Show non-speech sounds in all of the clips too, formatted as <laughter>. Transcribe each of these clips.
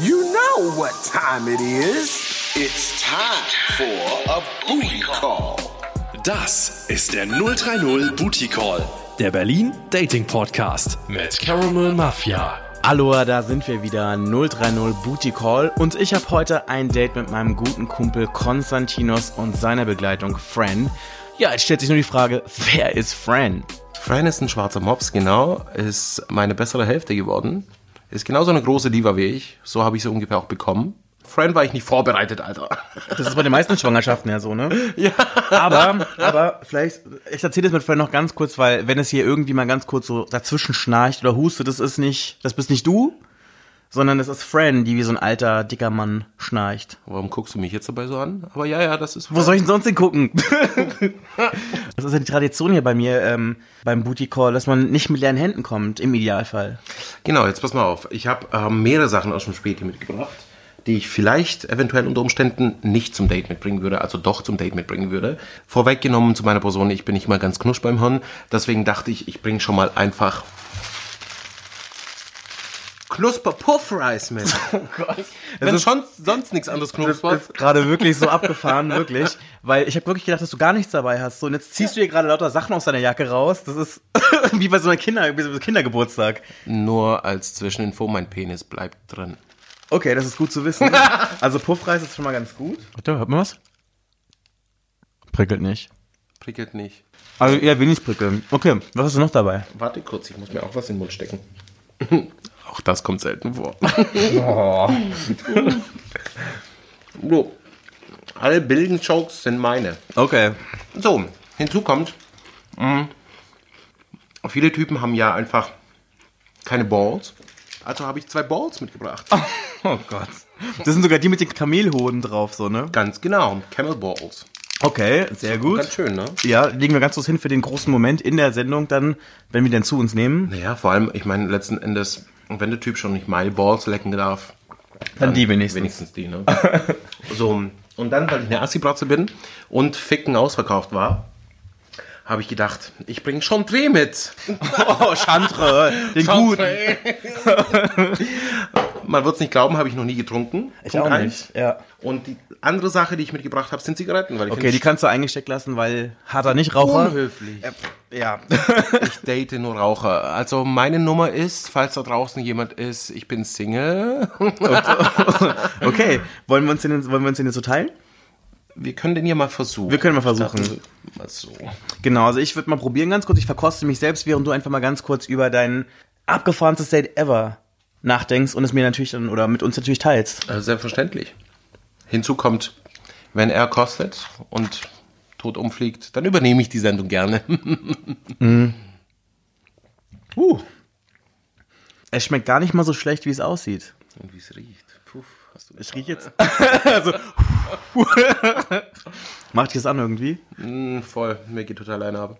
You know what time it is. It's time for a booty call. Das ist der 030 Booty Call, der Berlin Dating Podcast mit Caramel Mafia. Hallo, da sind wir wieder, 030 Booty Call und ich habe heute ein Date mit meinem guten Kumpel Konstantinos und seiner Begleitung Fran. Ja, jetzt stellt sich nur die Frage, wer ist Fran? Fran ist ein schwarzer Mops, genau, ist meine bessere Hälfte geworden. Ist genauso eine große Diva wie ich, so habe ich sie ungefähr auch bekommen. Fran war ich nicht vorbereitet, Alter. Das ist bei den meisten Schwangerschaften ja so, ne? <laughs> Ja. Aber, aber vielleicht, ich erzähle das mit Fran noch ganz kurz, weil wenn es hier irgendwie mal ganz kurz so dazwischen schnarcht oder hustet, das ist nicht, das bist nicht du, sondern es ist Fran, die wie so ein alter, dicker Mann schnarcht. Warum guckst du mich jetzt dabei so an? Aber ja, ja, das ist. Wo soll ich denn sonst hingucken? <laughs> das ist ja die Tradition hier bei mir ähm, beim Booty Call, dass man nicht mit leeren Händen kommt, im Idealfall. Genau, jetzt pass mal auf. Ich habe ähm, mehrere Sachen aus dem Späti mitgebracht, die ich vielleicht eventuell unter Umständen nicht zum Date mitbringen würde, also doch zum Date mitbringen würde. Vorweggenommen zu meiner Person, ich bin nicht mal ganz knusch beim Hirn, deswegen dachte ich, ich bringe schon mal einfach Knusper Puffreis mit. <laughs> Oh Gott. Wenn ist- schon sonst nichts anderes Das knuspert. ist gerade wirklich so abgefahren, wirklich. Weil ich habe wirklich gedacht, dass du gar nichts dabei hast. So, und jetzt ziehst du dir gerade lauter Sachen aus deiner Jacke raus. Das ist <laughs> wie bei so einer Kinder, wie so einem Kindergeburtstag. Nur als Zwischeninfo, mein Penis bleibt drin. Okay, das ist gut zu wissen. <laughs> Also Puffreis ist schon mal ganz gut. Warte, hört man was? Prickelt nicht. Prickelt nicht. Also eher wenig prickeln. Okay, was hast du noch dabei? Warte kurz, ich muss mir auch was in den Mund stecken. Auch das kommt selten vor. <laughs> so. Alle billigen Jokes sind meine. Okay. So, hinzu kommt, mh, viele Typen haben ja einfach keine Balls. Also habe ich zwei Balls mitgebracht. <laughs> Oh Gott. Das sind sogar die mit den Kamelhoden drauf, so, ne? Ganz genau, Camel Balls. Okay, sehr gut. Ganz schön, ne? Ja, legen wir ganz kurz hin für den großen Moment in der Sendung dann, wenn wir den zu uns nehmen. Naja, vor allem, ich meine, letzten Endes, wenn der Typ schon nicht meine Balls lecken darf, Dann die wenigstens. wenigstens die, ne? <laughs> so, und dann, weil ich eine Assi-Bratze bin und Ficken ausverkauft war, habe ich gedacht, ich bringe schon Dreh mit. <laughs> Oh, Chantre, den guten. <laughs> Man wird es nicht glauben, habe ich noch nie getrunken. Ich Punkt auch eins. nicht, ja. Und die andere Sache, die ich mitgebracht habe, sind Zigaretten. Weil ich Okay, die kannst du eingesteckt lassen, weil harter Nichtraucher. unhöflich. Ja. <laughs> Ich date nur Raucher. Also meine Nummer ist, falls da draußen jemand ist, ich bin Single. <laughs> Okay, wollen wir uns den, wollen wir uns den jetzt so teilen? Wir können den hier mal versuchen. Wir können mal versuchen. Dachte, Mal so. Genau, also ich würde mal probieren ganz kurz. Ich verkoste mich selbst, während du einfach mal ganz kurz über dein abgefahrenstes Date ever nachdenkst und es mir natürlich dann, oder mit uns natürlich teilst. Also selbstverständlich. Hinzu kommt, wenn er kostet und tot umfliegt, dann übernehme ich die Sendung gerne. <laughs> Uh. Es schmeckt gar nicht mal so schlecht, wie es aussieht. Und wie es riecht. Puff, hast du Ich riech jetzt. <laughs> also. <laughs> Macht dich das an irgendwie? Mm, voll, mir geht total eine ab.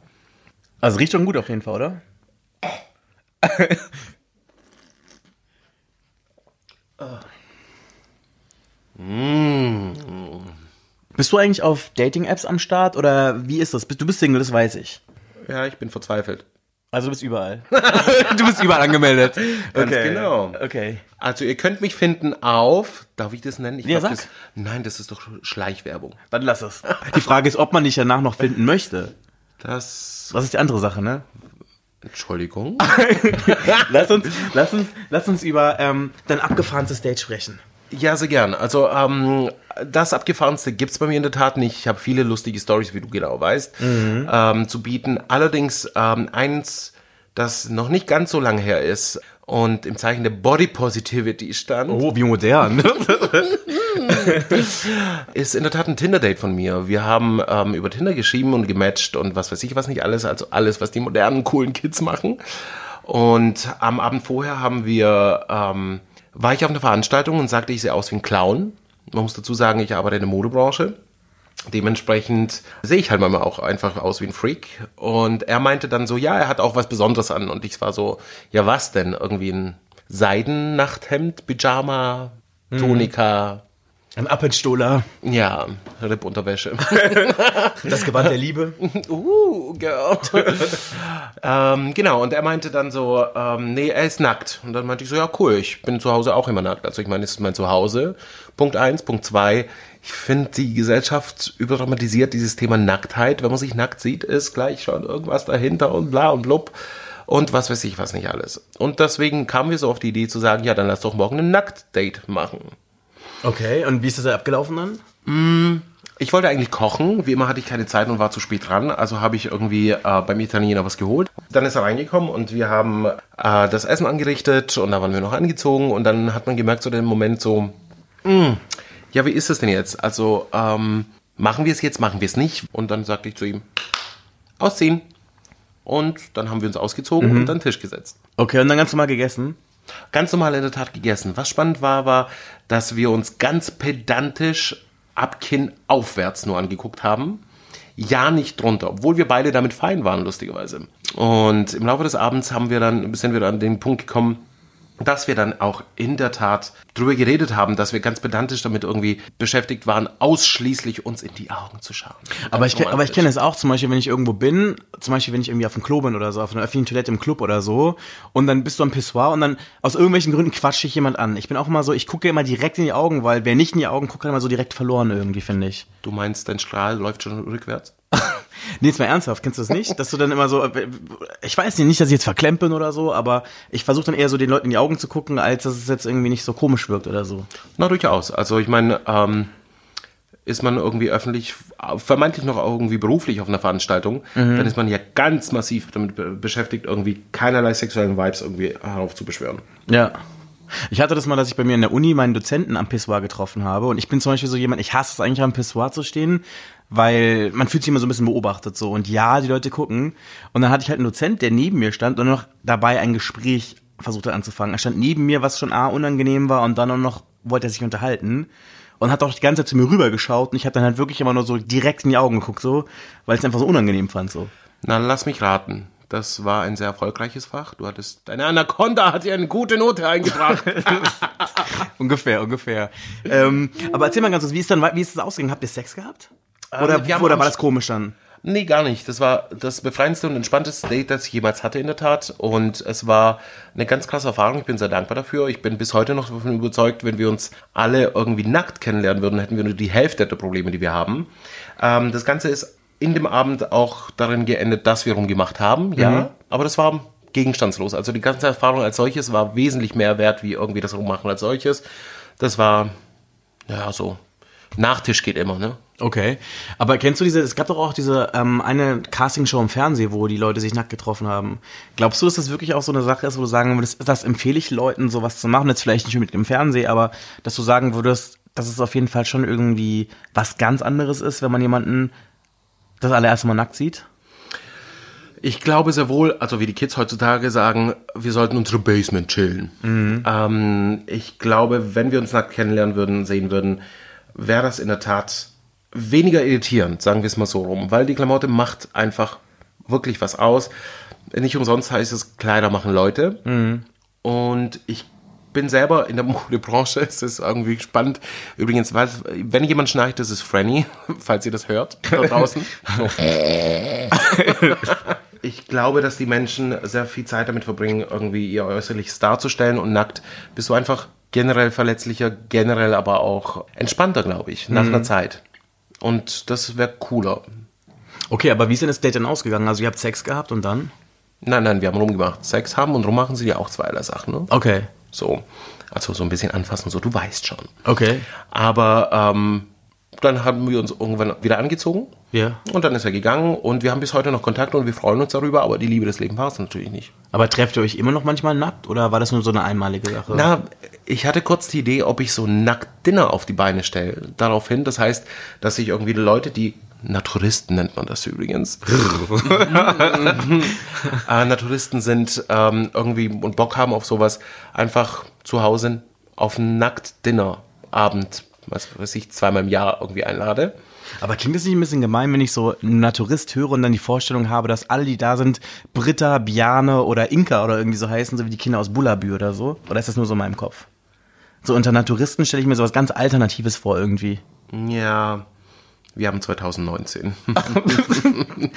Also riecht schon gut auf jeden Fall, oder? Bist du eigentlich auf Dating-Apps am Start oder wie ist das? Du bist Single, das weiß ich. Ja, ich bin verzweifelt. Also du bist überall. <laughs> du bist überall angemeldet. Ganz genau. Okay. Also ihr könnt mich finden auf, darf ich das nennen? Ich Ja, sag. Das, nein, das ist doch Schleichwerbung. Dann lass es. Die Frage ist, ob man dich danach noch finden möchte. Das, Das ist die andere Sache, ne? Entschuldigung. <laughs> Lass uns, lass uns, lass uns über ähm, dein abgefahrenstes Date sprechen. Ja, sehr gern. Also ähm, das Abgefahrenste gibt's bei mir in der Tat nicht. Ich habe viele lustige Stories, wie du genau weißt, ähm, zu bieten. Allerdings ähm, eins, das noch nicht ganz so lange her ist und im Zeichen der Body Positivity stand, Oh, wie modern. <laughs> ist in der Tat ein Tinder-Date von mir. Wir haben ähm, über Tinder geschrieben und gematcht und was weiß ich was nicht alles, also alles, was die modernen, coolen Kids machen. Und am Abend vorher haben wir, ähm, war ich auf einer Veranstaltung und sagte, ich sehe aus wie ein Clown. Man muss dazu sagen, ich arbeite in der Modebranche. Dementsprechend sehe ich halt manchmal auch einfach aus wie ein Freak. Und er meinte dann so, ja, er hat auch was Besonderes an. Und ich war so, ja, was denn? Irgendwie ein Seidennachthemd, Pyjama, Tonika, Ein Appenstohler. ja, Rippunterwäsche. <laughs> Das Gewand der Liebe. uh, girl. Ähm, genau, und er meinte dann so, ähm, nee, er ist nackt. Und dann meinte ich so, ja, cool, ich bin zu Hause auch immer nackt. Also ich meine, es ist mein Zuhause. Punkt eins, Punkt zwei. Ich finde, die Gesellschaft überdramatisiert dieses Thema Nacktheit. Wenn man sich nackt sieht, ist gleich schon irgendwas dahinter und bla und blub. Und was weiß ich, was nicht alles. Und deswegen kamen wir so auf die Idee zu sagen, ja, dann lass doch morgen ein Nacktdate machen. Okay, und wie ist das abgelaufen dann? Ich wollte eigentlich kochen, wie immer hatte ich keine Zeit und war zu spät dran, also habe ich irgendwie äh, beim Italiener was geholt. Dann ist er reingekommen und wir haben äh, das Essen angerichtet und da waren wir noch angezogen und dann hat man gemerkt so den Moment so, "Mm, ja, wie ist es denn jetzt? Also ähm, machen wir es jetzt, machen wir es nicht? Und dann sagte ich zu ihm, ausziehen. Und dann haben wir uns ausgezogen und an den Tisch gesetzt Okay, und dann ganz normal gegessen. Ganz normal in der Tat gegessen. Was spannend war, war, dass wir uns ganz pedantisch ab Kinn aufwärts nur angeguckt haben. Ja, nicht drunter, obwohl wir beide damit fein waren, lustigerweise. Und im Laufe des Abends haben wir dann, sind wir dann an den Punkt gekommen, dass wir dann auch in der Tat drüber geredet haben, dass wir ganz pedantisch damit irgendwie beschäftigt waren, ausschließlich uns in die Augen zu schauen. Aber ich, aber ich kenne es auch zum Beispiel, wenn ich irgendwo bin, zum Beispiel, wenn ich irgendwie auf dem Klo bin oder so, auf einer öffentlichen Toilette im Club oder so, und dann bist du am Pissoir und dann aus irgendwelchen Gründen quatscht dich jemand an. Ich bin auch immer so, ich gucke immer direkt in die Augen, weil wer nicht in die Augen guckt, hat immer so direkt verloren irgendwie, finde ich. Du meinst, dein Strahl läuft schon rückwärts? <laughs> Nee, jetzt mal ernsthaft, kennst du das nicht? Dass du dann immer so, äh, ich weiß nicht, dass ich jetzt verklemmt bin oder so, aber ich versuche dann eher so den Leuten in die Augen zu gucken, als dass es jetzt irgendwie nicht so komisch wirkt oder so. Na, durchaus. Also ich meine, ähm, ist man irgendwie öffentlich, vermeintlich noch irgendwie beruflich auf einer Veranstaltung, dann ist man ja ganz massiv damit be beschäftigt, irgendwie keinerlei sexuellen Vibes irgendwie heraufzubeschwören. Ja. Ich hatte das mal, dass ich bei mir in der Uni meinen Dozenten am Pissoir getroffen habe. Und ich bin zum Beispiel so jemand, ich hasse es eigentlich am Pissoir zu stehen, weil man fühlt sich immer so ein bisschen beobachtet so. Und ja, die Leute gucken. Und dann hatte ich halt einen Dozent, der neben mir stand und noch dabei ein Gespräch versucht hat anzufangen. Er stand neben mir, was schon A, unangenehm war und dann auch noch wollte er sich unterhalten. Und hat auch die ganze Zeit zu mir rübergeschaut und ich habe dann halt wirklich immer nur so direkt in die Augen geguckt, so, weil ich es einfach so unangenehm fand, so. Na, lass mich raten. Das war ein sehr erfolgreiches Fach. Du hattest, deine Anaconda hat dir eine gute Note eingebracht. <laughs> Ungefähr, ungefähr. ähm, aber erzähl mal ganz kurz, wie ist dann, wie ist es ausgegangen? Habt ihr Sex gehabt? Oder, haben oder war das komisch dann? Nee, gar nicht. Das war das befreiendste und entspannteste Date, das ich jemals hatte in der Tat. Und es war eine ganz krasse Erfahrung. Ich bin sehr dankbar dafür. Ich bin bis heute noch davon überzeugt, wenn wir uns alle irgendwie nackt kennenlernen würden, hätten wir nur die Hälfte der Probleme, die wir haben. Ähm, das Ganze ist in dem Abend auch darin geendet, dass wir rumgemacht haben, ja. Aber das war gegenstandslos. Also die ganze Erfahrung als solches war wesentlich mehr wert, wie irgendwie das Rummachen als solches. Das war, ja, so. Nachtisch geht immer, ne? Okay. Aber kennst du diese, es gab doch auch diese ähm, eine Castingshow im Fernsehen, wo die Leute sich nackt getroffen haben. Glaubst du, dass das wirklich auch so eine Sache ist, wo du sagen würdest, das empfehle ich Leuten, sowas zu machen, jetzt vielleicht nicht mit dem Fernsehen, aber dass du sagen würdest, dass es auf jeden Fall schon irgendwie was ganz anderes ist, wenn man jemanden das allererste Mal nackt sieht? Ich glaube sehr wohl, also wie die Kids heutzutage sagen, wir sollten unsere Basement chillen. Ähm, ich glaube, wenn wir uns nackt kennenlernen würden, sehen würden, wäre das in der Tat weniger irritierend, sagen wir es mal so rum, weil die Klamotte macht einfach wirklich was aus. Nicht umsonst heißt es, Kleider machen Leute. Und ich bin selber in der <laughs> Modebranche, es ist irgendwie spannend. Übrigens, weil, wenn jemand schnarcht, das ist Franny, <laughs> falls ihr das hört, da <laughs> draußen. So. Ich glaube, dass die Menschen sehr viel Zeit damit verbringen, irgendwie ihr Äußerliches darzustellen und nackt bist du einfach generell verletzlicher, generell aber auch entspannter, glaube ich, nach einer Zeit. Und das wäre cooler. Okay, aber wie ist denn das Date denn ausgegangen? Also ihr habt Sex gehabt und dann? Nein, nein, wir haben rumgemacht. Sex haben und rummachen sind ja auch zweierlei Sachen, ne? Okay. So. Also so ein bisschen anfassen, so, du weißt schon. Okay. Aber ähm, dann haben wir uns irgendwann wieder angezogen. Ja. Und dann ist er gegangen und wir haben bis heute noch Kontakt und wir freuen uns darüber, aber die Liebe des Lebens war es natürlich nicht. Aber trefft ihr euch immer noch manchmal nackt oder war das nur so eine einmalige Sache? Na, ich hatte kurz die Idee, ob ich so Nackt-Dinner auf die Beine stelle. Daraufhin, das heißt, dass sich irgendwie Leute, die Naturisten nennt man das übrigens. <laughs> äh, Naturisten sind ähm, irgendwie und Bock haben auf sowas, einfach zu Hause auf einen Nackt-Dinner-Abend, was weiß ich, zweimal im Jahr irgendwie einlade. Aber klingt das nicht ein bisschen gemein, wenn ich so einen Naturist höre und dann die Vorstellung habe, dass alle, die da sind, Britta, Biane oder Inka oder irgendwie so heißen, so wie die Kinder aus Bullabü oder so? Oder ist das nur so in meinem Kopf? So unter Naturisten stelle ich mir sowas ganz Alternatives vor irgendwie. Ja, Wir haben 2019. <laughs>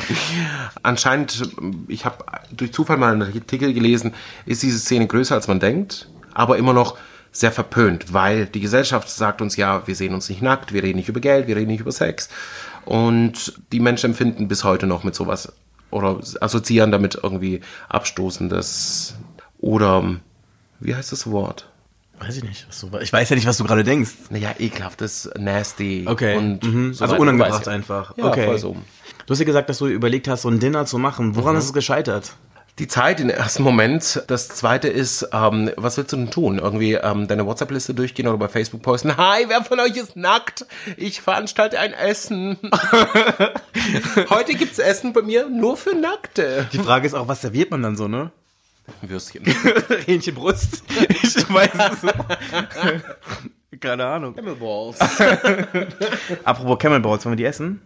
Anscheinend, ich habe durch Zufall mal einen Artikel gelesen, ist diese Szene größer als man denkt, aber immer noch sehr verpönt, weil die Gesellschaft sagt uns ja, wir sehen uns nicht nackt, wir reden nicht über Geld, wir reden nicht über Sex. Und die Menschen empfinden bis heute noch mit sowas oder assoziieren damit irgendwie Abstoßendes oder wie heißt das Wort? Weiß ich nicht. Was du, ich weiß ja nicht, was du gerade denkst. Naja, ekelhaftes, nasty. Okay. Und mhm. so also unangebracht einfach. Ja, okay. so. Du hast ja gesagt, dass du überlegt hast, so ein Dinner zu machen. Woran ist es gescheitert? Die Zeit im ersten Moment. Das zweite ist, ähm, was willst du denn tun? Irgendwie ähm, deine WhatsApp-Liste durchgehen oder bei Facebook posten. <laughs> Hi, wer von euch ist nackt? Ich veranstalte ein Essen. <laughs> Heute gibt's Essen bei mir nur für Nackte. Die Frage ist auch, was serviert man dann so, ne? Würstchen. <laughs> Hähnchenbrust. <laughs> Ich weiß es. Keine Ahnung. Camelballs. <laughs> Apropos Camelballs, wollen wir die essen?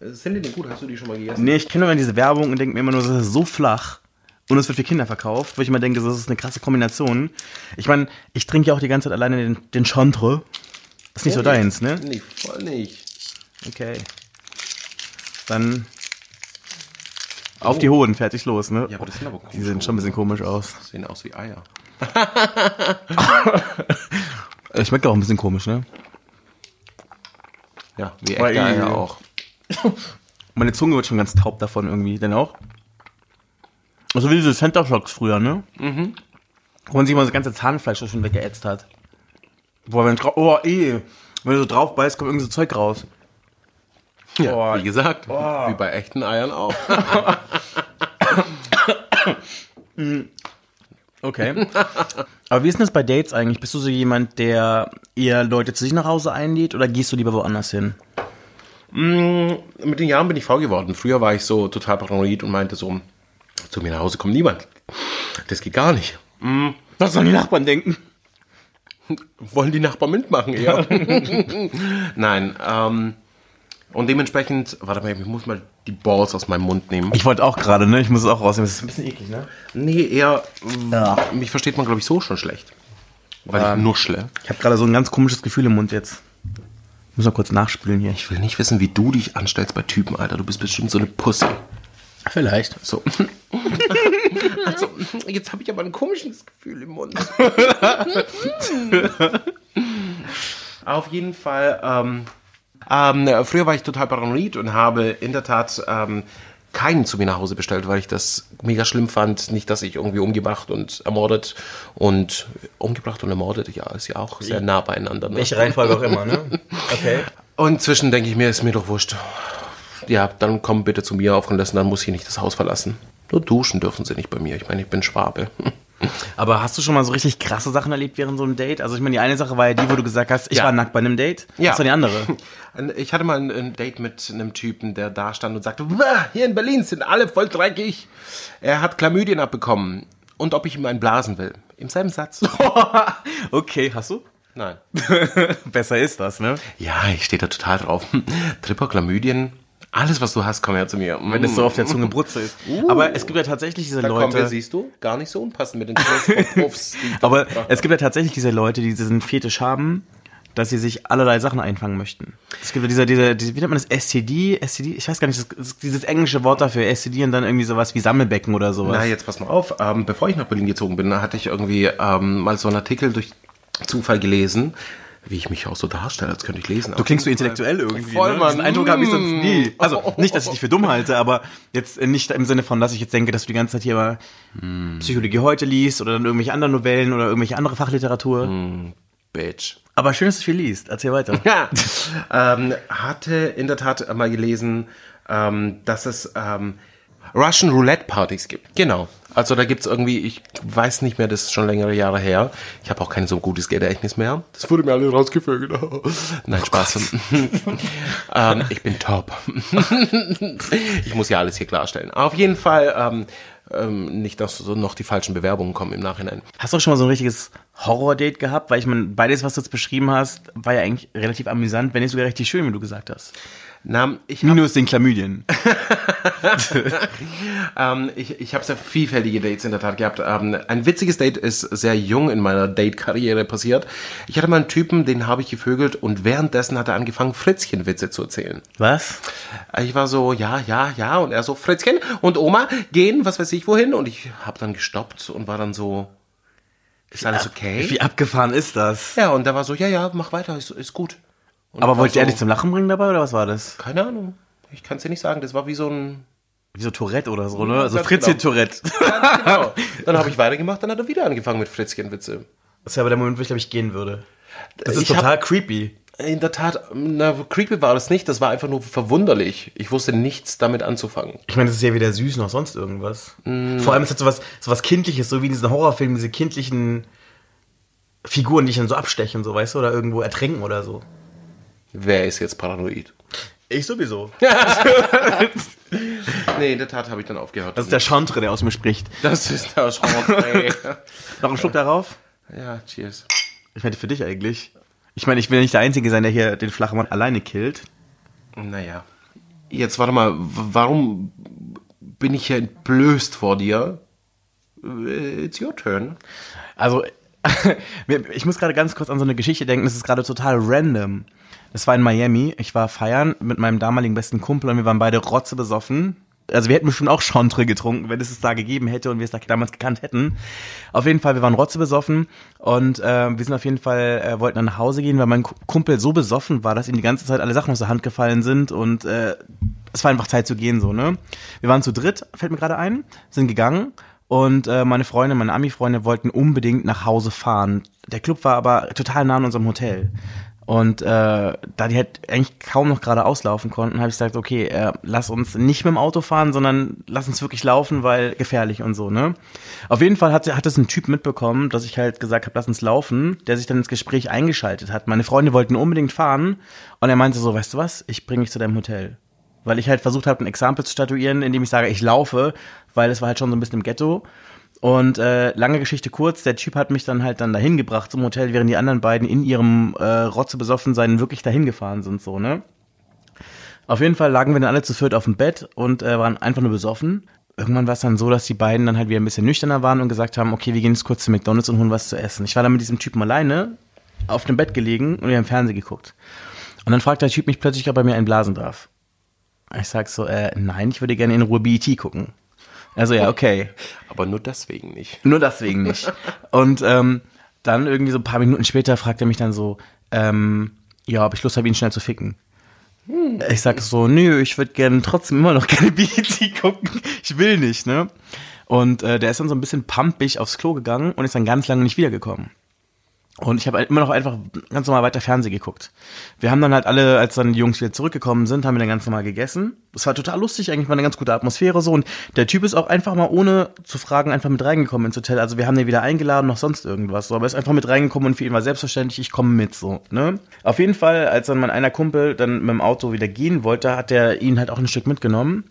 Sind die denn gut? Hast du die schon mal gegessen? Nee, ich kenne immer diese Werbung und denke mir immer nur, das ist so flach. Und es wird für Kinder verkauft, wo ich immer denke, das ist eine krasse Kombination. Ich meine, ich trinke ja auch die ganze Zeit alleine den, den Chantre. Ist nicht so deins, ne? Nee, voll nicht. Okay. Dann auf die Hoden, fertig los, ne? Ja, aber das sind aber Die sehen schon ein bisschen komisch aus. Sehen aus wie Eier. <laughs> Schmeckt auch ein bisschen komisch, ne? Ja, wie echte Eier irgendwie- auch. <laughs> Meine Zunge wird schon ganz taub davon irgendwie. Denn auch? Also wie diese Center Shocks früher, ne? Mhm. Wo man sich mal das ganze Zahnfleisch schon weggeätzt hat. Boah, wenn drauf, oh, eh. Wenn du so drauf beißt, kommt irgend so Zeug raus. Ja, Boah. wie gesagt, wie bei echten Eiern auch. <laughs> Okay. Aber wie ist denn das bei Dates eigentlich? Bist du so jemand, der eher Leute zu sich nach Hause einlädt oder gehst du lieber woanders hin? Mit den Jahren bin ich faul geworden. Früher war ich so total paranoid und meinte so, zu mir nach Hause kommt niemand. Das geht gar nicht. Was sollen die Nachbarn denken? Wollen die Nachbarn mitmachen eher? <laughs> Nein, ähm, und dementsprechend, warte mal, ich muss mal die Balls aus meinem Mund nehmen. Ich wollte auch gerade, ne? Ich muss es auch rausnehmen. Das ist ein bisschen eklig, ne? Nee, eher, mm, mich versteht man, glaube ich, so schon schlecht. Weil ich nuschle. Ich habe gerade so ein ganz komisches Gefühl im Mund jetzt. Ich muss mal kurz nachspülen hier. Ich will nicht wissen, wie du dich anstellst bei Typen, Alter. Du bist bestimmt so eine Pussy. Vielleicht. So. <laughs> also, jetzt habe ich aber ein komisches Gefühl im Mund. <laughs> Auf jeden Fall, ähm, ähm, früher war ich total paranoid und habe in der Tat ähm, keinen zu mir nach Hause bestellt, weil ich das mega schlimm fand. Nicht, dass ich irgendwie umgebracht und ermordet und umgebracht und ermordet, ja, ist ja auch sehr nah beieinander. Ne? Welche Reihenfolge auch immer, ne? <laughs> Okay. Und zwischen denke ich mir, ist mir doch wurscht. Ja, dann komm bitte zu mir auf und lassen, dann muss ich nicht das Haus verlassen. Nur duschen dürfen sie nicht bei mir. Ich meine, ich bin Schwabe. <laughs> Aber hast du schon mal so richtig krasse Sachen erlebt während so einem Date? Also ich meine, die eine Sache war ja die, wo du gesagt hast, ich Ja. war nackt bei einem Date. Ja. Was war die andere? Ich hatte mal ein, ein Date mit einem Typen, der da stand und sagte, "Uah, hier in Berlin sind alle voll dreckig. Er hat Chlamydien abbekommen. Und ob ich ihm einen blasen will. Im selben Satz. <laughs> Okay, hast du? Nein. <laughs> Besser ist das, ne? Ja, ich stehe da total drauf. Tripper, Chlamydien, alles was du hast, komm her zu mir. Wenn es so auf der Zunge brutzelt. Aber es gibt ja tatsächlich diese da kommen wir, Leute. siehst du, gar nicht so unpassend mit den Puffs. da Aber es gibt ja tatsächlich diese Leute, die diesen Fetisch haben, dass sie sich allerlei Sachen einfangen möchten. Es gibt ja diese, diese, diese wie nennt man das? STD? STD? Ich weiß gar nicht, das dieses englische Wort dafür, STD und dann irgendwie sowas wie Sammelbecken oder sowas. Na, jetzt pass mal auf. Ähm, bevor ich nach Berlin gezogen bin, hatte ich irgendwie ähm, mal so einen Artikel durch Zufall gelesen, wie ich mich auch so darstelle, als könnte ich lesen. Du klingst so intellektuell irgendwie. Voll, ne? Mann. Diesen Eindruck habe ich sonst nie. Also Oh. nicht, dass ich dich für dumm halte, aber jetzt äh, nicht im Sinne von, dass ich jetzt denke, dass du die ganze Zeit hier mal Hm. Psychologie heute liest oder dann irgendwelche anderen Novellen oder irgendwelche andere Fachliteratur. Hm. Bitch. Aber schön, dass du viel liest. Erzähl weiter. <laughs> Ja. ähm, hatte in der Tat mal gelesen, ähm, dass es ähm, Russian Roulette Partys gibt. Genau. Also da gibt's irgendwie, ich weiß nicht mehr, das ist schon längere Jahre her. Ich habe auch kein so gutes Gedächtnis mehr. Das wurde mir alle rausgevögelt. <laughs> Nein, Spaß. <laughs> ähm, ich bin top. <laughs> ich muss ja alles hier klarstellen. Auf jeden Fall ähm, ähm, nicht, dass so noch die falschen Bewerbungen kommen im Nachhinein. Hast du auch schon mal so ein richtiges Horror-Date gehabt? Weil ich meine, beides, was du jetzt beschrieben hast, war ja eigentlich relativ amüsant, wenn nicht sogar richtig schön, wie du gesagt hast. Na, ich hab, Minus den Chlamydien. <laughs> ähm, ich, ich habe sehr vielfältige Dates in der Tat gehabt. Ähm, ein witziges Date ist sehr jung in meiner Date-Karriere passiert. Ich hatte mal einen Typen, den habe ich gevögelt und währenddessen hat er angefangen, Fritzchen-Witze zu erzählen. Was? Ich war so, ja, ja, ja. Und er so, Fritzchen und Oma gehen, was weiß ich wohin. Und ich habe dann gestoppt und war dann so, ist alles okay? Wie abgefahren ist das? Ja, und der war so, ja, ja, mach weiter, ist, ist gut. Und Aber war wollte so, er dich zum Lachen bringen dabei oder was war das? Keine Ahnung. Ich kann es dir nicht sagen. Das war wie so ein. Wie so Tourette oder so, ne? Also Fritzchen-Tourette. Ganz genau. <laughs> Dann habe ich weitergemacht, dann hat er wieder angefangen mit Fritzchen-Witze. Das ist ja aber der Moment, wo ich, glaube ich, gehen würde. Das ist Ich hab- total creepy. In der Tat, na, creepy war das nicht, das war einfach nur verwunderlich. Ich wusste nichts damit anzufangen. Ich meine, das ist ja weder süß noch sonst irgendwas. Vor allem ist das sowas, sowas Kindliches, so wie in diesen Horrorfilmen, diese kindlichen Figuren, die ich dann so abstechen, so, weißt du, oder irgendwo ertränken oder so. Wer ist jetzt paranoid? Ich sowieso. <laughs> Nee, in der Tat habe ich dann aufgehört. Das ist der Chantre, der aus mir spricht. das ist der Chance. <laughs> Noch einen Schluck darauf? ja, cheers. Ich meine, für dich eigentlich. Ich meine, ich will nicht der Einzige sein, der hier den Flachmann alleine killt. Naja. Jetzt warte mal, warum bin ich hier entblößt vor dir? It's your turn. Also, <laughs> ich muss gerade ganz kurz an so eine Geschichte denken, das ist gerade total random. Das war in Miami. Ich war feiern mit meinem damaligen besten Kumpel und wir waren beide rotze besoffen. Also wir hätten bestimmt auch Chantre getrunken, wenn es es da gegeben hätte und wir es da damals gekannt hätten. Auf jeden Fall, wir waren rotze besoffen und äh, wir sind auf jeden Fall, äh, wollten dann nach Hause gehen, weil mein Ku- Kumpel so besoffen war, dass ihm die ganze Zeit alle Sachen aus der Hand gefallen sind und äh, es war einfach Zeit zu gehen, so, ne? Wir waren zu dritt, fällt mir gerade ein, sind gegangen und äh, meine Freunde, meine Ami-Freunde wollten unbedingt nach Hause fahren. Der Club war aber total nah an unserem Hotel. Und äh, da die halt eigentlich kaum noch gerade auslaufen konnten, habe ich gesagt, okay, äh, lass uns nicht mit dem Auto fahren, sondern lass uns wirklich laufen, weil gefährlich und so, ne? Auf jeden Fall hat, hat es ein Typ mitbekommen, dass ich halt gesagt habe, lass uns laufen, der sich dann ins Gespräch eingeschaltet hat. Meine Freunde wollten unbedingt fahren und er meinte so, weißt du was, ich bringe dich zu deinem Hotel weil ich halt versucht habe, ein Exempel zu statuieren, indem ich sage, ich laufe, weil es war halt schon so ein bisschen im Ghetto. Und äh, lange Geschichte kurz, der Typ hat mich dann halt dann dahin gebracht zum Hotel, während die anderen beiden in ihrem äh, Rotze besoffen sein wirklich dahin gefahren sind, so, ne? Auf jeden Fall lagen wir dann alle zu viert auf dem Bett und äh, waren einfach nur besoffen. Irgendwann war es dann so, dass die beiden dann halt wieder ein bisschen nüchterner waren und gesagt haben, okay, wir gehen jetzt kurz zu McDonalds und holen was zu essen. Ich war dann mit diesem Typen alleine auf dem Bett gelegen und wir haben Fernsehen geguckt. Und dann fragt der Typ mich plötzlich, ob er mir einblasen darf. Ich sag so, äh, nein, ich würde gerne in Ruhe BET gucken. Also ja, okay. Aber nur deswegen nicht. Nur deswegen nicht. Und ähm, dann irgendwie so ein paar Minuten später fragt er mich dann so, ähm, ja, ob ich Lust habe, ihn schnell zu ficken. Ich sag so, nö, ich würde gerne trotzdem immer noch <laughs> gerne BET gucken. Ich will nicht, ne? Und äh, der ist dann so ein bisschen pumpig aufs Klo gegangen und ist dann ganz lange nicht wiedergekommen. Und ich habe halt immer noch einfach ganz normal weiter Fernsehen geguckt. Wir haben dann halt alle, als dann die Jungs wieder zurückgekommen sind, haben wir dann ganz normal gegessen. Das war total lustig, eigentlich war eine ganz gute Atmosphäre so. Und der Typ ist auch einfach mal ohne zu fragen einfach mit reingekommen ins Hotel. Also wir haben den wieder eingeladen, noch sonst irgendwas. So. Aber er ist einfach mit reingekommen und für ihn war selbstverständlich, ich komme mit so. Ne? Auf jeden Fall, als dann mein einer Kumpel dann mit dem Auto wieder gehen wollte, hat er ihn halt auch ein Stück mitgenommen.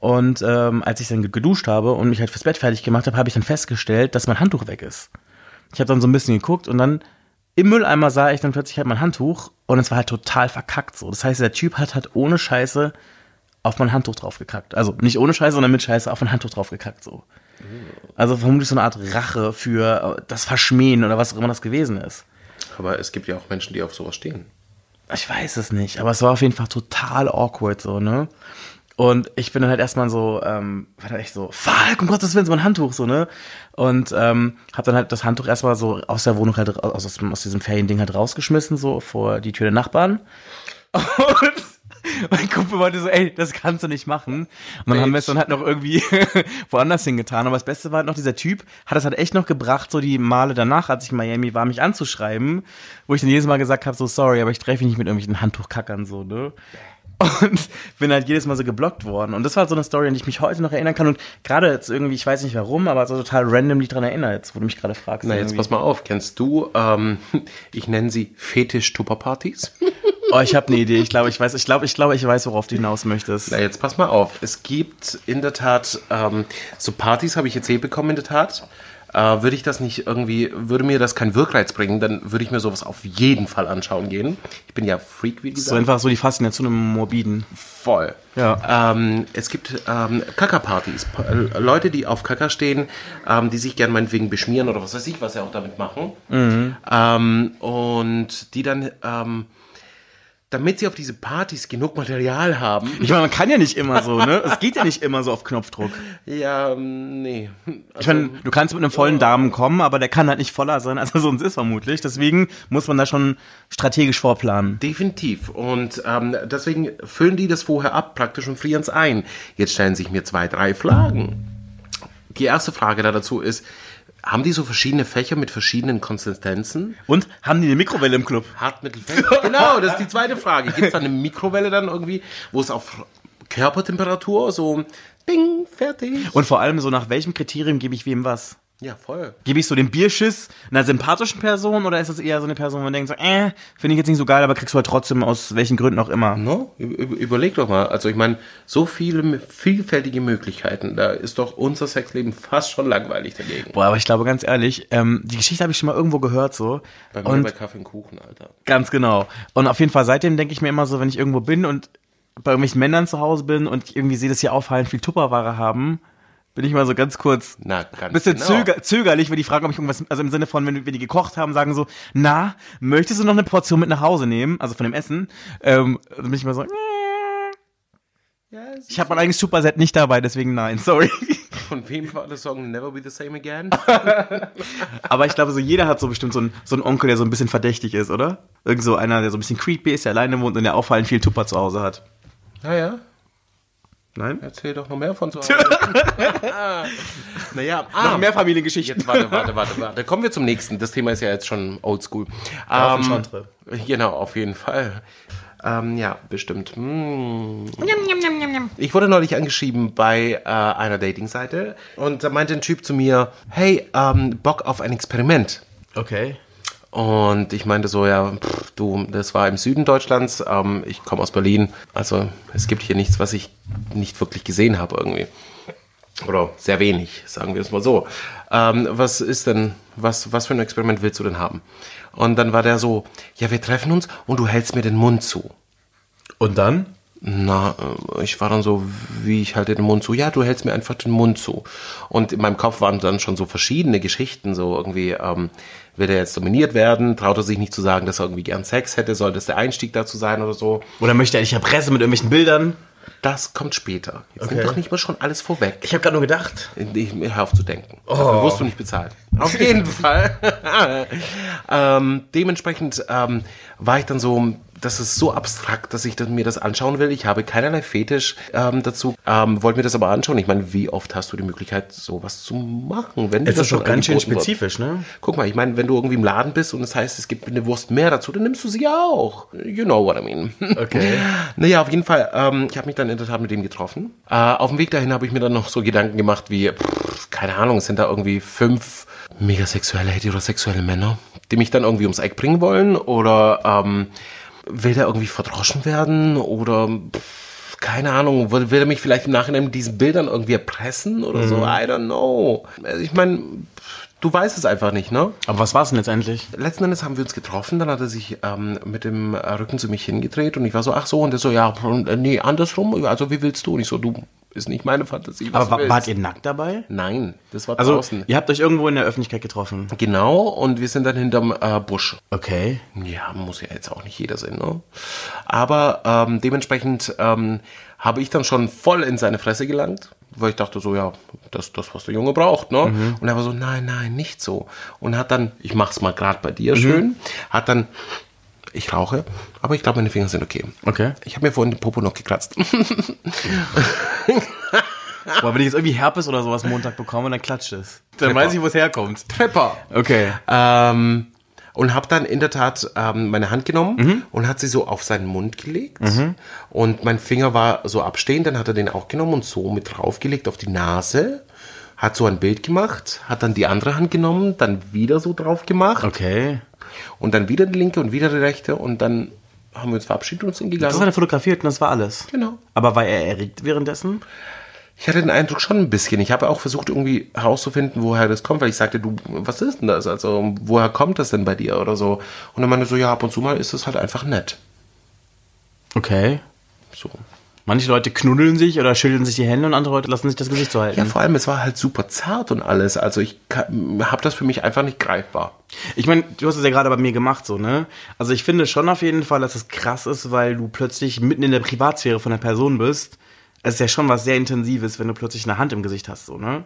Und ähm, als ich dann geduscht habe und mich halt fürs Bett fertig gemacht habe, habe ich dann festgestellt, dass mein Handtuch weg ist. Ich habe dann so ein bisschen geguckt und dann im Mülleimer sah ich dann plötzlich halt mein Handtuch und es war halt total verkackt so. Das heißt, der Typ hat halt ohne Scheiße auf mein Handtuch drauf gekackt. Also nicht ohne Scheiße, sondern mit Scheiße auf mein Handtuch drauf gekackt so. Also vermutlich so eine Art Rache für äh, das Verschmähen oder was auch immer das gewesen ist. Aber es gibt ja auch Menschen, die auf sowas stehen. Ich weiß es nicht, aber es war auf jeden Fall total awkward so, ne? Und ich bin dann halt erstmal so, ähm, war dann echt so, fuck, um Gottes Willen, so mein Handtuch, so, ne? Und ähm, hab dann halt das Handtuch erstmal so aus der Wohnung halt, aus, aus, aus diesem Feriending halt rausgeschmissen, so vor die Tür der Nachbarn. <laughs> Und mein Kumpel wollte so, ey, das kannst du nicht machen. Und dann haben wir es dann halt noch irgendwie <laughs> woanders hingetan. Aber das Beste war halt noch, dieser Typ hat es halt echt noch gebracht, so die Male danach, als ich in Miami war, mich anzuschreiben, wo ich dann jedes Mal gesagt habe, so sorry, aber ich treffe mich nicht mit irgendwelchen Handtuchkackern, so, ne? Und <laughs> bin halt jedes Mal so geblockt worden. Und das war halt so eine Story, an die ich mich heute noch erinnern kann. Und gerade jetzt irgendwie, ich weiß nicht warum, aber so total randomly dran erinnert, jetzt, wo du mich gerade fragst. Na, jetzt irgendwie. pass mal auf. Kennst du, ähm, <laughs> ich nenne sie Fetisch-Tupperpartys? <laughs> Oh, ich habe eine Idee. Ich glaube, ich weiß, ich glaube, ich glaube, ich weiß, worauf du hinaus möchtest. Na, jetzt pass mal auf. Es gibt in der Tat, ähm, so Partys habe ich jetzt eh bekommen in der Tat. Äh, würde ich das nicht irgendwie, würde mir das keinen Wirkreiz bringen, dann würde ich mir sowas auf jeden Fall anschauen gehen. Ich bin ja Freak, wie So gesagt. einfach so die Faszination im Morbiden. Voll. Ja. Ähm, es gibt ähm, Kaka-Partys. Pa- äh, Leute, die auf Kaka stehen, ähm, die sich gern meinetwegen beschmieren oder was weiß ich, was sie auch damit machen. Ähm, und die dann, ähm, damit sie auf diese Partys genug Material haben. Ich meine, man kann ja nicht immer so, ne? Es geht ja nicht immer so auf Knopfdruck. <laughs> Ja, ähm, nee. Ich meine, du kannst mit einem vollen Damen kommen, aber der kann halt nicht voller sein, als er sonst ist vermutlich. Deswegen muss man da schon strategisch vorplanen. Definitiv. Und ähm, deswegen füllen die das vorher ab, praktisch und frieren es ein. Jetzt stellen sich mir zwei, drei Fragen. Die erste Frage da dazu ist, haben die so verschiedene Fächer mit verschiedenen Konsistenzen? Und haben die eine Mikrowelle im Club? Hartmittelfett? <laughs> genau, das ist die zweite Frage. Gibt es da eine Mikrowelle dann irgendwie, wo es auf Körpertemperatur so bing, fertig? Und vor allem so nach welchem Kriterium gebe ich wem was? Ja, voll. Gebe ich so den Bierschiss einer sympathischen Person oder ist das eher so eine Person, wo man denkt so, äh, finde ich jetzt nicht so geil, aber kriegst du halt trotzdem aus welchen Gründen auch immer. No? Überleg doch mal. Also ich meine, so viele vielfältige Möglichkeiten. Da ist doch unser Sexleben fast schon langweilig dagegen. Boah, aber ich glaube ganz ehrlich, ähm, die Geschichte habe ich schon mal irgendwo gehört so. Bei mir und bei Kaffee und Kuchen, Alter. Ganz genau. Und auf jeden Fall seitdem denke ich mir immer so, wenn ich irgendwo bin und bei irgendwelchen Männern zu Hause bin und ich irgendwie sehe, dass sie auffallend viel Tupperware haben, bin ich mal so ganz kurz Na, ganz bisschen genau. zöger, zögerlich, wenn die fragen, ob ich irgendwas, also im Sinne von, wenn, wenn die gekocht haben, sagen so, na, möchtest du noch eine Portion mit nach Hause nehmen, also von dem Essen? Ähm, dann bin ich mal so, "Nee." ich habe mein eigenes Superset nicht dabei, deswegen nein, <laughs> sorry. Von wem war der Song Never Be the Same Again? <laughs> Aber ich glaube, so jeder hat so bestimmt so einen, so einen Onkel, der so ein bisschen verdächtig ist, oder? Irgend so einer, der so ein bisschen creepy ist, der alleine wohnt und der auffallend viel Tupper zu Hause hat. naja, Nein? erzähl doch noch mehr von zu <laughs> Hause. <laughs> naja, ah, Noch mehr Familiengeschichten. Jetzt warte, warte, warte, warte. Kommen wir zum nächsten. Das Thema ist ja jetzt schon oldschool. auf den Ähm, Chantre. genau, auf jeden Fall. Ähm, ja, bestimmt. Hm. Ich wurde neulich angeschrieben bei äh, einer Datingseite und da meinte ein Typ zu mir, hey, ähm, Bock auf ein Experiment. Okay. Und ich meinte so, ja, pff, du, das war im Süden Deutschlands, ähm, ich komme aus Berlin, also es gibt hier nichts, was ich nicht wirklich gesehen habe irgendwie. Oder sehr wenig, sagen wir es mal so. Ähm, was ist denn, was, was für ein Experiment willst du denn haben? Und dann war der so, ja, wir treffen uns und du hältst mir den Mund zu. Und dann? Na, äh, ich war dann so, wie ich halt den Mund zu. Ja, du hältst mir einfach den Mund zu. Und in meinem Kopf waren dann schon so verschiedene Geschichten, so irgendwie, ähm, will er jetzt dominiert werden? Traut er sich nicht zu sagen, dass er irgendwie gern Sex hätte? Soll das der Einstieg dazu sein oder so? Oder möchte er dich erpressen mit irgendwelchen Bildern? Das kommt später. Jetzt Okay. nimm doch nicht mal schon alles vorweg. Ich habe gerade nur gedacht. Ich, hör auf zu denken. Dafür wirst du nicht bezahlt. Auf <laughs> jeden Fall. <laughs> ähm, dementsprechend ähm, war ich dann so, das ist so abstrakt, dass ich das, mir das anschauen will. Ich habe keinerlei Fetisch ähm, dazu. Ähm, wollte mir das aber anschauen. Ich meine, wie oft hast du die Möglichkeit, sowas zu machen? Wenn Es das ist doch schon ganz schön wird? spezifisch, ne? Guck mal, ich meine, wenn du irgendwie im Laden bist und es heißt, es gibt eine Wurst mehr dazu, dann nimmst du sie auch. You know what I mean. Okay. <laughs> Naja, auf jeden Fall, ähm, ich habe mich dann in der Tat mit dem getroffen. Äh, auf dem Weg dahin habe ich mir dann noch so Gedanken gemacht wie, pff, keine Ahnung, es sind da irgendwie fünf megasexuelle, heterosexuelle Männer, die mich dann irgendwie ums Eck bringen wollen oder ähm, will der irgendwie verdroschen werden oder keine Ahnung, will, will er mich vielleicht im Nachhinein mit diesen Bildern irgendwie erpressen oder so? I don't know. Also ich meine, du weißt es einfach nicht, ne? Aber was war's denn letztendlich? letzten Endes haben wir uns getroffen, dann hat er sich ähm, mit dem Rücken zu mich hingedreht und ich war so, ach so, und er so, ja, äh, nee, andersrum, also wie willst du? Und ich so, du, ist nicht meine Fantasie. Aber wa- wart ihr nackt dabei? Nein, das war Also, draußen. ihr habt euch irgendwo in der Öffentlichkeit getroffen. Genau, und wir sind dann hinterm äh, Busch. Okay. Ja, muss ja jetzt auch nicht jeder sehen, ne? Aber ähm, dementsprechend ähm, habe ich dann schon voll in seine Fresse gelangt, weil ich dachte so, ja, das das, was der Junge braucht, ne? Und er war so, nein, nein, nicht so. Und hat dann, ich mach's mal gerade bei dir schön, hat dann, ich rauche, aber ich glaube, meine Finger sind okay. Okay. Ich habe mir vorhin den Popo noch gekratzt. <laughs> Boah, wenn ich jetzt irgendwie Herpes oder sowas Montag bekomme, dann klatscht es. Dann weiß ich, wo es herkommt. Pepper. Okay. Ähm, und habe dann in der Tat ähm, meine Hand genommen und hat sie so auf seinen Mund gelegt. Und mein Finger war so abstehend, dann hat er den auch genommen und so mit draufgelegt auf die Nase. Hat so ein Bild gemacht, hat dann die andere Hand genommen, dann wieder so drauf gemacht Okay. Und dann wieder die linke und wieder die rechte und dann haben wir uns verabschiedet und sind Das hat er fotografiert und das war alles. Genau. Aber war er erregt währenddessen? Ich hatte den Eindruck schon ein bisschen. Ich habe auch versucht, irgendwie herauszufinden, woher das kommt, weil ich sagte, du, was ist denn das? Also, woher kommt das denn bei dir oder so? Und dann meinte so, ja, ab und zu mal ist es halt einfach nett. Okay. So. Manche Leute knuddeln sich oder schütteln sich die Hände und andere Leute lassen sich das Gesicht so halten. Ja, vor allem, es war halt super zart und alles. Also ich habe das für mich einfach nicht greifbar. Ich meine, du hast es ja gerade bei mir gemacht, so, ne? Also ich finde schon auf jeden Fall, dass es krass ist, weil du plötzlich mitten in der Privatsphäre von der Person bist es ist ja schon was sehr Intensives, wenn du plötzlich eine Hand im Gesicht hast, so, ne?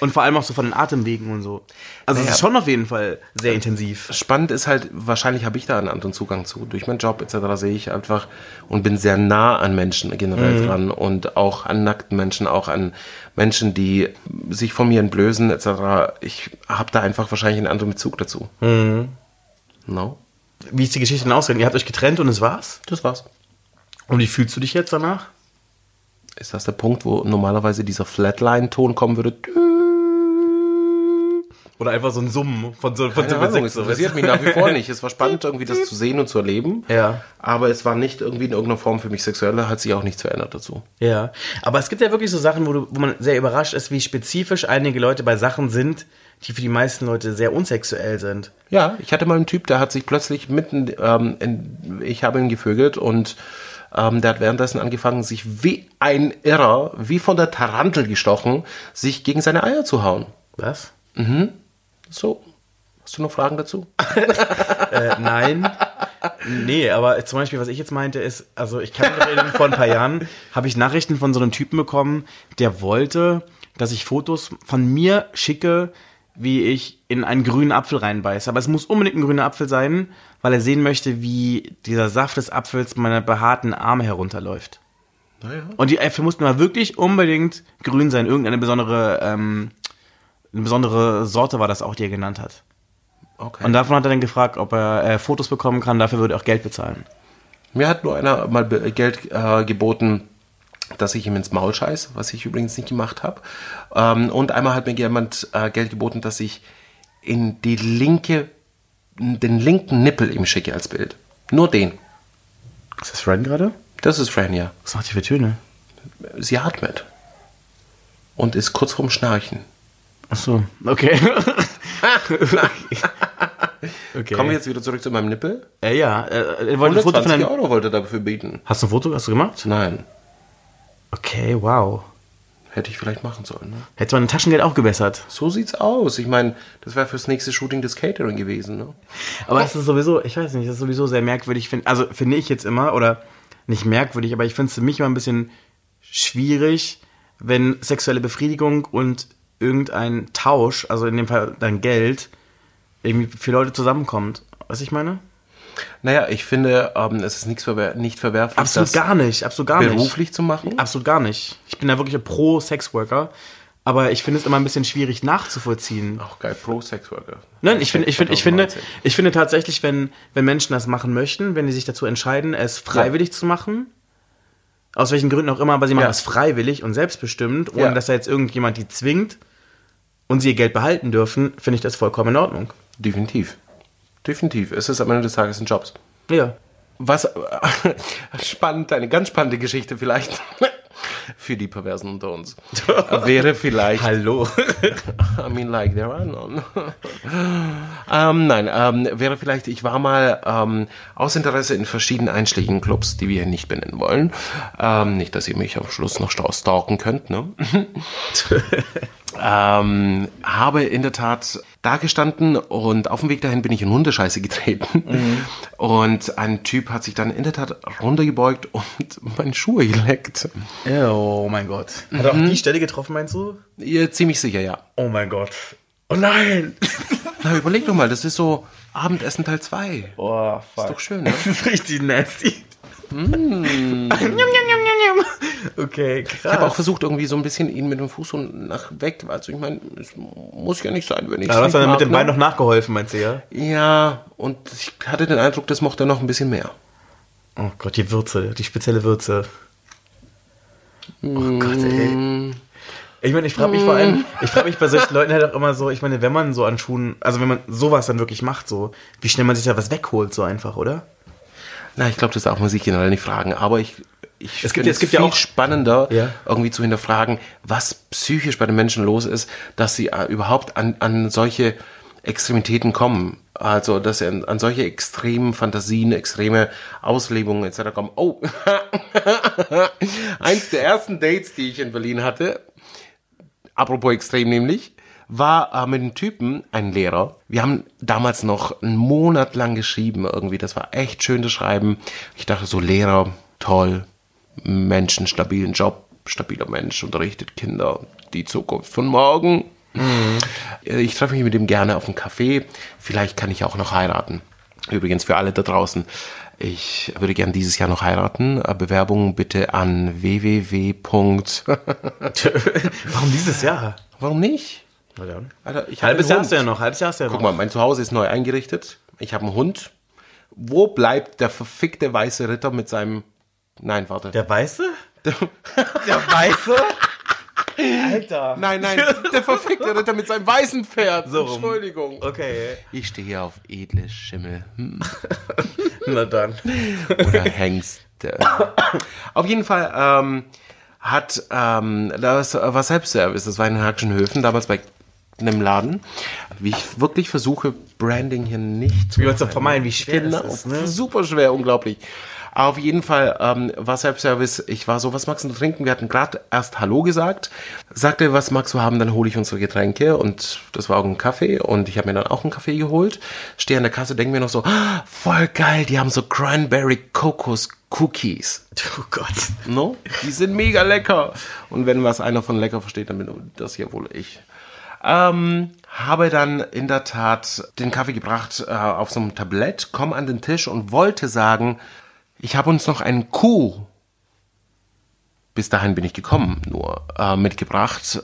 Und vor allem auch so von den Atemwegen und so. Also naja. es ist schon auf jeden Fall sehr intensiv. Spannend ist halt, wahrscheinlich habe ich da einen anderen Zugang zu. Durch meinen Job etc. sehe ich einfach und bin sehr nah an Menschen generell mhm. dran und auch an nackten Menschen, auch an Menschen, die sich von mir entblößen etc. Ich habe da einfach wahrscheinlich einen anderen Bezug dazu. Mhm. No? Wie ist die Geschichte denn ausgegangen? Ihr habt euch getrennt und es war's? Das war's. Und wie fühlst du dich jetzt danach? Ist das der Punkt, wo normalerweise dieser Flatline-Ton kommen würde. Oder einfach so ein Summen von so von Keine Ahnung, es interessiert mich nach wie vor nicht. Es war spannend, irgendwie das zu sehen und zu erleben. Ja. Aber es war nicht irgendwie in irgendeiner Form für mich sexuell, hat sich auch nichts verändert dazu. Ja. Aber es gibt ja wirklich so Sachen, wo, du, wo man sehr überrascht ist, wie spezifisch einige Leute bei Sachen sind, die für die meisten Leute sehr unsexuell sind. Ja, ich hatte mal einen Typ, der hat sich plötzlich mitten, ähm, in, ich habe ihn gevögelt und ähm, der hat währenddessen angefangen, sich wie ein Irrer, wie von der Tarantel gestochen, sich gegen seine Eier zu hauen. Was? Mhm. So. Hast du noch Fragen dazu? <laughs> äh, nein. Nee, aber zum Beispiel, was ich jetzt meinte, ist, also ich kann mich erinnern, vor ein paar Jahren habe ich Nachrichten von so einem Typen bekommen, der wollte, dass ich Fotos von mir schicke, wie ich in einen grünen Apfel reinbeiße. Aber es muss unbedingt ein grüner Apfel sein, weil er sehen möchte, wie dieser Saft des Apfels meine behaarten Arme herunterläuft. Naja. Und die Äpfel mussten mal wirklich unbedingt grün sein. Irgendeine besondere, ähm, eine besondere Sorte war das auch, die er genannt hat. Okay. Und davon hat er dann gefragt, ob er äh, Fotos bekommen kann. Dafür würde er auch Geld bezahlen. Mir hat nur einer mal Geld äh, geboten, dass ich ihm ins Maul scheiß, was ich übrigens nicht gemacht habe. Ähm, und einmal hat mir jemand äh, Geld geboten, dass ich in die linke, den linken Nippel ihm schicke als Bild. Nur den. Ist das Fran gerade? Das ist Fran, ja. Was macht die für Töne? Sie atmet. Und ist kurz vorm Schnarchen. Ach so, okay. <laughs> okay. Kommen wir jetzt wieder zurück zu meinem Nippel? Äh, ja, äh, er wollte ein Foto von einem... Euro wollte dafür bieten. Hast du ein Foto hast du gemacht? Nein. Okay, wow. Hätte ich vielleicht machen sollen. Ne? Hätte man ein Taschengeld auch gebessert. So sieht's aus. Ich meine, das wäre fürs nächste Shooting des Catering gewesen. Ne? Aber es ist sowieso, ich weiß nicht, das ist sowieso sehr merkwürdig. Also finde ich jetzt immer, oder nicht merkwürdig, aber ich finde es für mich immer ein bisschen schwierig, wenn sexuelle Befriedigung und irgendein Tausch, also in dem Fall dein Geld, irgendwie für Leute zusammenkommt. Was ich meine? Naja, ich finde, ähm, es ist nichts verwer nicht verwerflich, absolut gar nicht, absolut gar beruflich nicht. beruflich zu machen. Absolut gar nicht. Ich bin da wirklich pro Sexworker. Aber ich finde es immer ein bisschen schwierig nachzuvollziehen. Auch geil, pro Sexworker. Nein, ich finde, ich finde, ich finde, ich finde tatsächlich, wenn, wenn Menschen das machen möchten, wenn die sich dazu entscheiden, es freiwillig ja. zu machen, aus welchen Gründen auch immer, aber sie machen ja. es freiwillig und selbstbestimmt, ohne ja. dass da jetzt irgendjemand die zwingt und sie ihr Geld behalten dürfen, finde ich das vollkommen in Ordnung. Definitiv. Definitiv. Es ist am Ende des Tages ein Job. Ja. Was <laughs> spannend, eine ganz spannende Geschichte vielleicht <laughs> für die Perversen unter uns. <laughs> Wäre vielleicht. Hallo. I mean, like, there are none. ähm, nein, ähm, wäre vielleicht, ich war mal ähm, aus Interesse in verschiedenen einschlägigen Clubs, die wir hier nicht benennen wollen. Ähm, nicht, dass ihr mich am Schluss noch stalken könnt, ne? ähm, habe in der Tat da gestanden und auf dem Weg dahin bin ich in Hundescheiße <laughs> getreten. Mhm. Und ein Typ hat sich dann in der Tat runtergebeugt und meine Schuhe geleckt. Oh mein Gott. Hat er auch mhm. die Stelle getroffen, meinst du? Ja, ziemlich sicher, ja. Oh mein Gott. Oh nein! <laughs> Na, überleg doch mal, das ist so Abendessen Teil 2. Oh, fuck. Ist doch schön, ne? <laughs> Das ist richtig nasty. Mm. Okay, krass. Ich habe auch versucht, irgendwie so ein bisschen ihn mit dem Fuß so nach weg. Also ich meine, es muss ja nicht sein, wenn ich. Ja, hast du dann mit dem Bein noch nachgeholfen, meinst du ja? Ja, und ich hatte den Eindruck, das mochte er noch ein bisschen mehr. Oh Gott, die Würze, die spezielle Würze. Oh mm. Gott, ey. Ich meine, ich frage mich vor allem, ich frage mich bei solchen Leuten halt auch immer so, ich meine, wenn man so an Schuhen, also wenn man sowas dann wirklich macht, so, wie schnell man sich da was wegholt, so einfach, oder? Na, ich glaube, das darf man sich generell nicht fragen, aber ich, ich Es gibt- finde es gibt ja viel auch- spannender, Ja. irgendwie zu hinterfragen, was psychisch bei den Menschen los ist, dass sie äh, überhaupt an, an solche Extremitäten kommen. Also, dass sie an, an solche extremen Fantasien, extreme Auslebungen etc. kommen. Oh, <laughs> eins der ersten Dates, die ich in Berlin hatte, apropos extrem nämlich, war äh, mit einem Typen, ein Lehrer. Wir haben damals noch einen Monat lang geschrieben irgendwie. Das war echt schön das Schreiben. Ich dachte so, Lehrer, toll, Menschen, stabilen Job, stabiler Mensch, unterrichtet Kinder, die Zukunft von morgen. Äh, Ich treffe mich mit ihm gerne auf einen Café. Vielleicht kann ich auch noch heiraten. Übrigens für alle da draußen. Ich würde gern dieses Jahr noch heiraten. Äh, Bewerbungen bitte an www. <laughs> Warum dieses Jahr? Warum nicht? Dann. Alter, Halbes Jahr hast du ja noch, halbes Jahr hast du ja noch. Guck mal, mein Zuhause ist neu eingerichtet. Ich habe einen Hund. Wo bleibt der verfickte weiße Ritter mit seinem... Nein, warte. Der Weiße? <laughs> Der Weiße? Alter. nein, nein, der verfickte Ritter mit seinem weißen Pferd. So rum. Entschuldigung. Okay. Ich stehe auf edle Schimmel. Hm. <laughs> Na dann. oder Hengste. Auf jeden Fall ähm, hat ähm, das war Selbstservice, das war in Hackschenhöfen, damals bei einem Laden. Wie ich wirklich versuche, Branding hier nicht zu Wie man zu vermeiden, wie schwer Genau, das ist, ne? super schwer, unglaublich. Auf jeden Fall ähm, war Selbstservice. Ich war so, was magst du trinken? Wir hatten gerade erst Hallo gesagt. Sagte, was magst du haben? Dann hole ich unsere Getränke. Und das war auch ein Kaffee. Und ich habe mir dann auch einen Kaffee geholt. Stehe an der Kasse, denke mir noch so, ah, voll geil, die haben so Cranberry Kokos Cookies. Oh Gott. No? Die sind mega lecker. Und wenn was einer von lecker versteht, dann bin das hier wohl ich. Ähm, habe dann in der Tat den Kaffee gebracht äh, auf so einem Tablett, komme an den Tisch und wollte sagen, ich habe uns noch einen Kuh, bis dahin bin ich gekommen, nur äh, mitgebracht.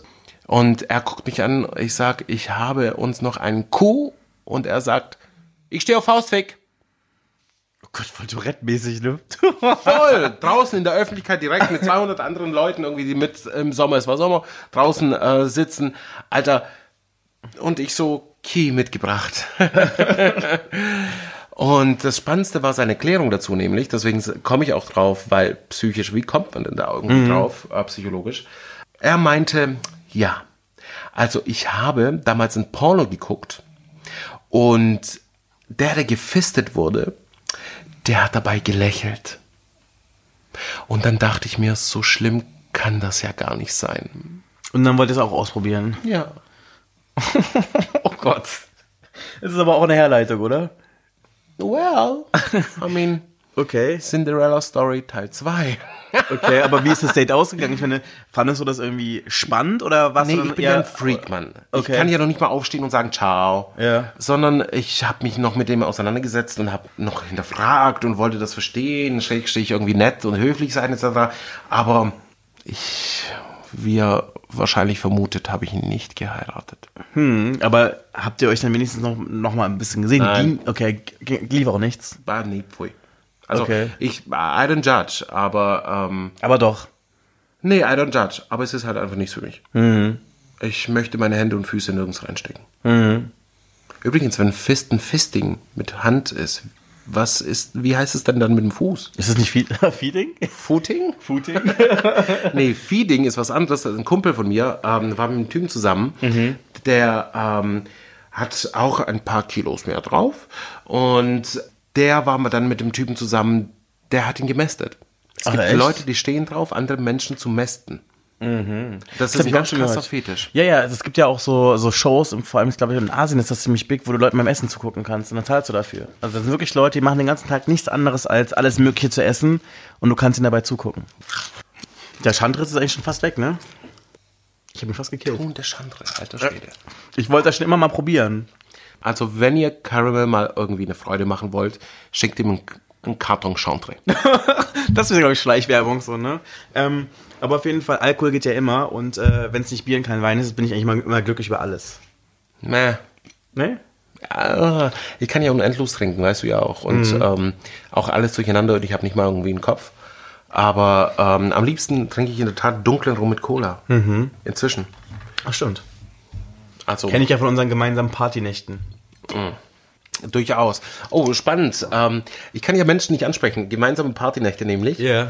Und er guckt mich an, ich sag, ich habe uns noch einen Kuh und er sagt, ich stehe auf Faustfick. Oh Gott, voll Tourette-mäßig, ne? Voll, draußen in der Öffentlichkeit direkt mit 200 anderen Leuten irgendwie, die mit im Sommer, es war Sommer, draußen äh, sitzen. Alter, und ich so Key mitgebracht. <laughs> und das Spannendste war seine Erklärung dazu, nämlich, deswegen komme ich auch drauf, weil psychisch, wie kommt man denn da irgendwie drauf, äh, psychologisch? Er meinte, ja, also ich habe damals ein Porno geguckt und der, der gefistet wurde, der hat dabei gelächelt. Und dann dachte ich mir, so schlimm kann das ja gar nicht sein. Und dann wollte ich es auch ausprobieren. Ja. <laughs> Oh Gott. Das ist aber auch eine Herleitung, oder? Well, I mean, Okay. Cinderella Story Teil 2. Okay, aber wie ist das <laughs> Date ausgegangen? Ich meine, fandest du das irgendwie spannend oder was? Nee, ich bin ja ein Freak, Mann. Okay. Ich kann ja noch nicht mal aufstehen und sagen Ciao. Ja. Sondern ich habe mich noch mit dem auseinandergesetzt und habe noch hinterfragt und wollte das verstehen, schrägstrich irgendwie nett und höflich sein etc. Aber ich, wie ihr wahrscheinlich vermutet, habe ich ihn nicht geheiratet. Aber habt ihr euch dann wenigstens noch, noch mal ein bisschen gesehen? Nein. Ging, okay, lief auch nichts. War nee, pfui. Also Okay. ich, I don't judge, aber ähm, Aber doch. nee, I don't judge, aber es ist halt einfach nichts für mich. Ich möchte meine Hände und Füße nirgends reinstecken. Übrigens, wenn Fisten Fisting mit Hand ist, was ist, wie heißt es denn dann mit dem Fuß? Ist das nicht Feed <laughs> Feeding? Footing? Footing? <laughs> Nee, Feeding ist was anderes. Ein Kumpel von mir ähm, war mit einem Typen zusammen, der ähm, hat auch ein paar Kilos mehr drauf. Und der war mal dann mit dem Typen zusammen, der hat ihn gemästet. Es Ach, gibt echt? Leute, die stehen drauf, andere Menschen zu mästen. Das ist hab ein ganz krasser gehört. Fetisch. Ja, ja, also es gibt ja auch so, so Shows, und vor allem, ich glaube, in Asien ist das ziemlich big, wo du Leuten beim Essen zugucken kannst und dann zahlst du dafür. Also das sind wirklich Leute, die machen den ganzen Tag nichts anderes als alles Mögliche zu essen und du kannst ihnen dabei zugucken. Der Schandritz ist eigentlich schon fast weg, ne? Ich habe ihn fast gekillt. Und der Chandra, alter Schwede. Ich wollte das schon immer mal probieren. Also, wenn ihr Caramel mal irgendwie eine Freude machen wollt, schickt ihm einen, Karton Chantre. <laughs> Das ist, glaube ich, Schleichwerbung so, ne? Ähm, aber auf jeden Fall, Alkohol geht ja immer und äh, wenn es nicht Bier und kein Wein ist, bin ich eigentlich immer, immer glücklich über alles. Meh. Ne? Ja, ich kann ja unendlos trinken, weißt du ja auch. Und ähm, auch alles durcheinander und ich habe nicht mal irgendwie einen Kopf. Aber ähm, am liebsten trinke ich in der Tat dunklen Rum mit Cola. Inzwischen. Ach, stimmt. Also, Kenne ich ja von unseren gemeinsamen Partynächten. Durchaus. Oh, spannend. Ähm, ich kann ja Menschen nicht ansprechen. Gemeinsame Partynächte nämlich. Ja.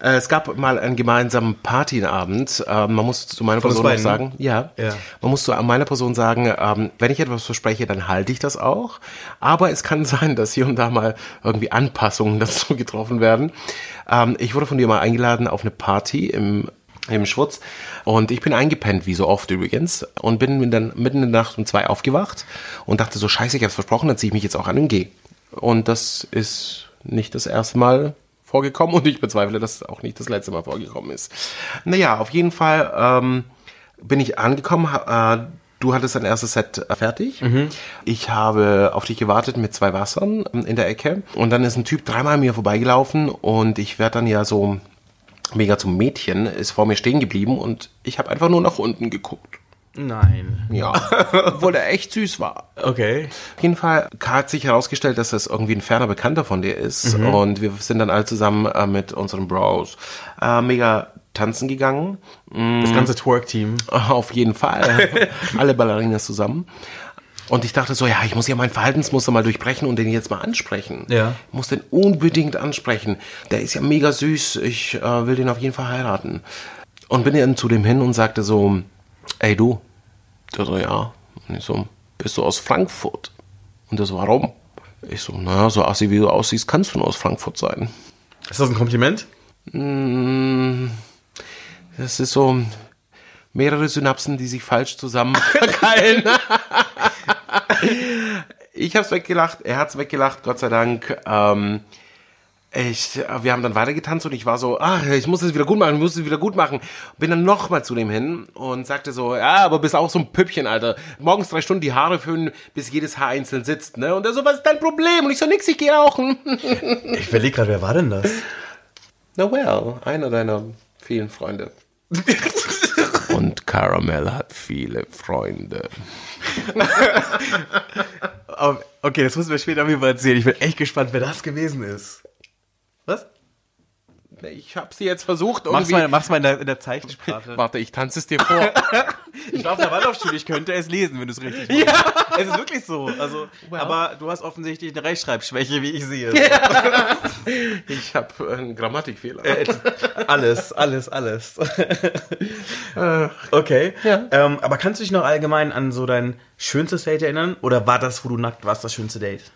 Äh, Es gab mal einen gemeinsamen Partyabend. Ähm, man muss zu meiner Von Person sagen, ja, Ja. man muss zu meiner Person sagen, ähm, wenn ich etwas verspreche, dann halte ich das auch. Aber es kann <laughs> sein, dass hier und da mal irgendwie Anpassungen <laughs> dazu getroffen werden. Ähm, ich wurde von dir mal eingeladen auf eine Party im im Schwutz und ich bin eingepennt, wie so oft übrigens, und bin dann mitten in der Nacht um zwei aufgewacht und dachte so, scheiße, ich hab's versprochen, dann ziehe ich mich jetzt auch an und gehe. Und das ist nicht das erste Mal vorgekommen und ich bezweifle, dass es auch nicht das letzte Mal vorgekommen ist. Naja, auf jeden Fall ähm, bin ich angekommen. Äh, du hattest dein erstes Set äh, fertig. Ich habe auf dich gewartet mit zwei Wassern ähm, in der Ecke und dann ist ein Typ dreimal an mir vorbeigelaufen und ich werde dann ja so mega zum Mädchen, ist vor mir stehen geblieben und ich habe einfach nur nach unten geguckt. Nein. Ja, <laughs> obwohl der echt süß war. Okay. Auf jeden Fall hat sich herausgestellt, dass das irgendwie ein ferner Bekannter von dir ist. Und wir sind dann alle zusammen äh, mit unseren Bros äh, mega tanzen gegangen. Das ganze Twerk-Team. Auf jeden Fall. <laughs> alle Ballerinas zusammen. Und ich dachte so, ja, ich muss ja mein Verhaltensmuster mal durchbrechen und den jetzt mal ansprechen. Ja. Ich muss den unbedingt ansprechen. Der ist ja mega süß. Ich äh, will den auf jeden Fall heiraten. Und bin dann zu dem hin und sagte so, ey du. Der so, ja. Und ich so, bist du aus Frankfurt? Und der so, warum? Ich so, naja, so assi wie du aussiehst, kannst du nur aus Frankfurt sein. Ist das ein Kompliment? Das ist so mehrere Synapsen, die sich falsch zusammen <laughs> <laughs> ich hab's weggelacht, er hat's weggelacht, Gott sei Dank. Ähm, ich, wir haben dann weitergetanzt und ich war so, ah, ich muss es wieder gut machen, ich muss es wieder gut machen. Bin dann nochmal zu dem hin und sagte so, ja, aber bist auch so ein Püppchen, Alter. Morgens drei Stunden die Haare föhnen, bis jedes Haar einzeln sitzt, ne? Und er so, was ist dein Problem? Und ich so, nix, ich geh rauchen. <laughs> Ich überlege gerade, wer war denn das? Na well, einer deiner vielen Freunde. <laughs> Caramel hat viele Freunde. <laughs> Okay, das müssen wir später Fall erzählen. Ich bin echt gespannt, wer das gewesen ist. Was? Ich habe sie jetzt versucht Mach's mal, mach's mal in der, in der Zeichensprache. <laughs> Warte, ich tanze es dir vor. <laughs> Ich war auf der Waldorfschule, ich könnte es lesen, wenn du es richtig machst. Ja. Es ist wirklich so. Also, aber du hast offensichtlich eine Rechtschreibschwäche, wie ich sehe. <laughs> ich habe einen Grammatikfehler. Äh, alles, alles, alles. okay. Ja. Ähm, aber kannst du dich noch allgemein an so dein schönstes Date erinnern? Oder war das, wo du nackt warst, das schönste Date?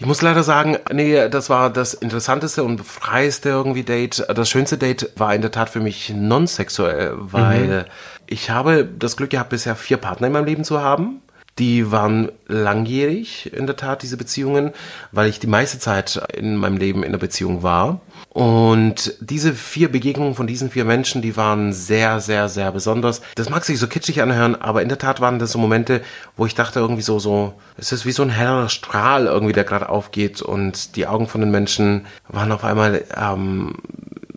Ich muss leider sagen, nee, das war das interessanteste und freieste irgendwie Date. Das schönste Date war in der Tat für mich non-sexuell, weil ich habe das Glück gehabt, bisher vier Partner in meinem Leben zu haben. Die waren langjährig in der Tat, diese Beziehungen, weil ich die meiste Zeit in meinem Leben in der Beziehung war. Und diese vier Begegnungen von diesen vier Menschen, die waren sehr, sehr, sehr besonders. Das mag sich so kitschig anhören, aber in der Tat waren das so Momente, wo ich dachte irgendwie so, so, es ist wie so ein heller Strahl irgendwie, der gerade aufgeht und die Augen von den Menschen waren auf einmal ähm,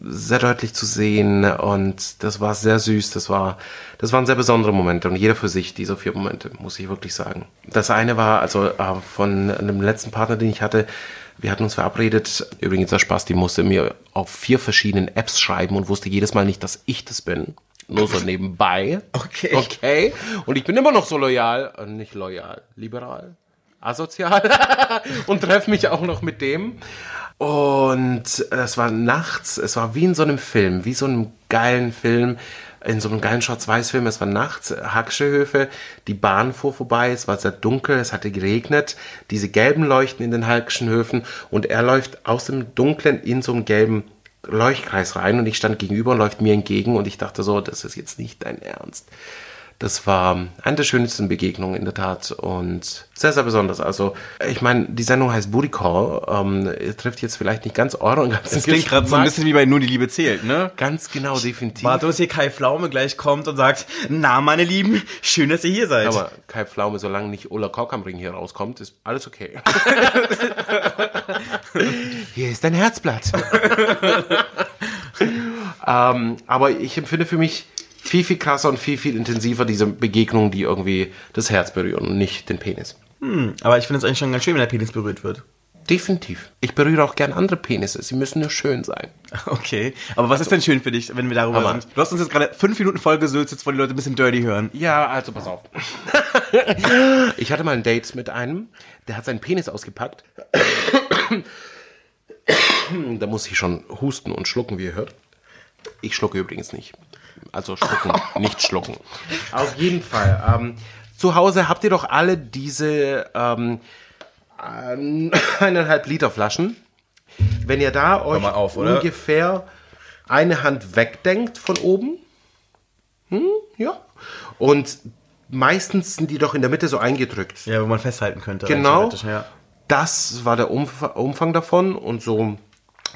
sehr deutlich zu sehen und das war sehr süß, das war, das waren sehr besondere Momente und jeder für sich, diese vier Momente, muss ich wirklich sagen. Das eine war also äh, von einem letzten Partner, den ich hatte, wir hatten uns verabredet, übrigens der Spaß, die musste mir auf vier verschiedenen Apps schreiben und wusste jedes Mal nicht, dass ich das bin. Nur so nebenbei. <laughs> Okay. Okay. Und ich bin immer noch so loyal, äh, nicht loyal, liberal, asozial <laughs> und treffe mich auch noch mit dem. Und es war nachts, es war wie in so einem Film, wie so einem geilen Film, in so einem geilen Schwarz-Weiß-Film. Es war nachts, Hacksche Höfe, die Bahn fuhr vorbei, es war sehr dunkel, es hatte geregnet, diese gelben Leuchten in den Hackschen Höfen und er läuft aus dem Dunklen in so einen gelben Leuchtkreis rein und ich stand gegenüber und läuft mir entgegen und ich dachte so, das ist jetzt nicht dein Ernst. Das war eine der schönsten Begegnungen in der Tat und sehr, sehr besonders. Also, ich meine, die Sendung heißt Booty Call, ähm, trifft jetzt vielleicht nicht ganz euren ganzen Das klingt gerade so ein bisschen wie bei Nur die Liebe zählt, ne? Ganz genau, definitiv. Warte, dass hier Kai Pflaume gleich kommt und sagt, na, meine Lieben, schön, dass ihr hier seid. Aber Kai Pflaume, solange nicht Ulla Kork am Ring hier rauskommt, ist alles okay. <laughs> hier ist dein Herzblatt. <laughs> ähm, aber ich empfinde für mich viel, viel krasser und viel, viel intensiver diese Begegnungen, die irgendwie das Herz berühren und nicht den Penis. aber ich finde es eigentlich schon ganz schön, wenn der Penis berührt wird. Definitiv. Ich berühre auch gern andere Penisse. Sie müssen nur schön sein. <laughs> Okay. Aber was ist denn schön für dich, wenn wir darüber Hammer. sind? Du hast uns jetzt gerade fünf Minuten vollgesülzt, jetzt wollen die Leute ein bisschen dirty hören. Ja, also pass auf. ich hatte mal ein Date mit einem, der hat seinen Penis ausgepackt. da muss ich schon husten und schlucken, wie ihr hört. Ich schlucke übrigens nicht. Also schlucken, <laughs> nicht schlucken. Auf jeden Fall. Ähm, zu Hause habt ihr doch alle diese ähm, eineinhalb Liter Flaschen. Wenn ihr da euch mal auf, oder? ungefähr eine Hand wegdenkt von oben, hm, ja, und meistens sind die doch in der Mitte so eingedrückt. Ja, wo man festhalten könnte. Genau. Ja. Das war der Umf Umfang davon und so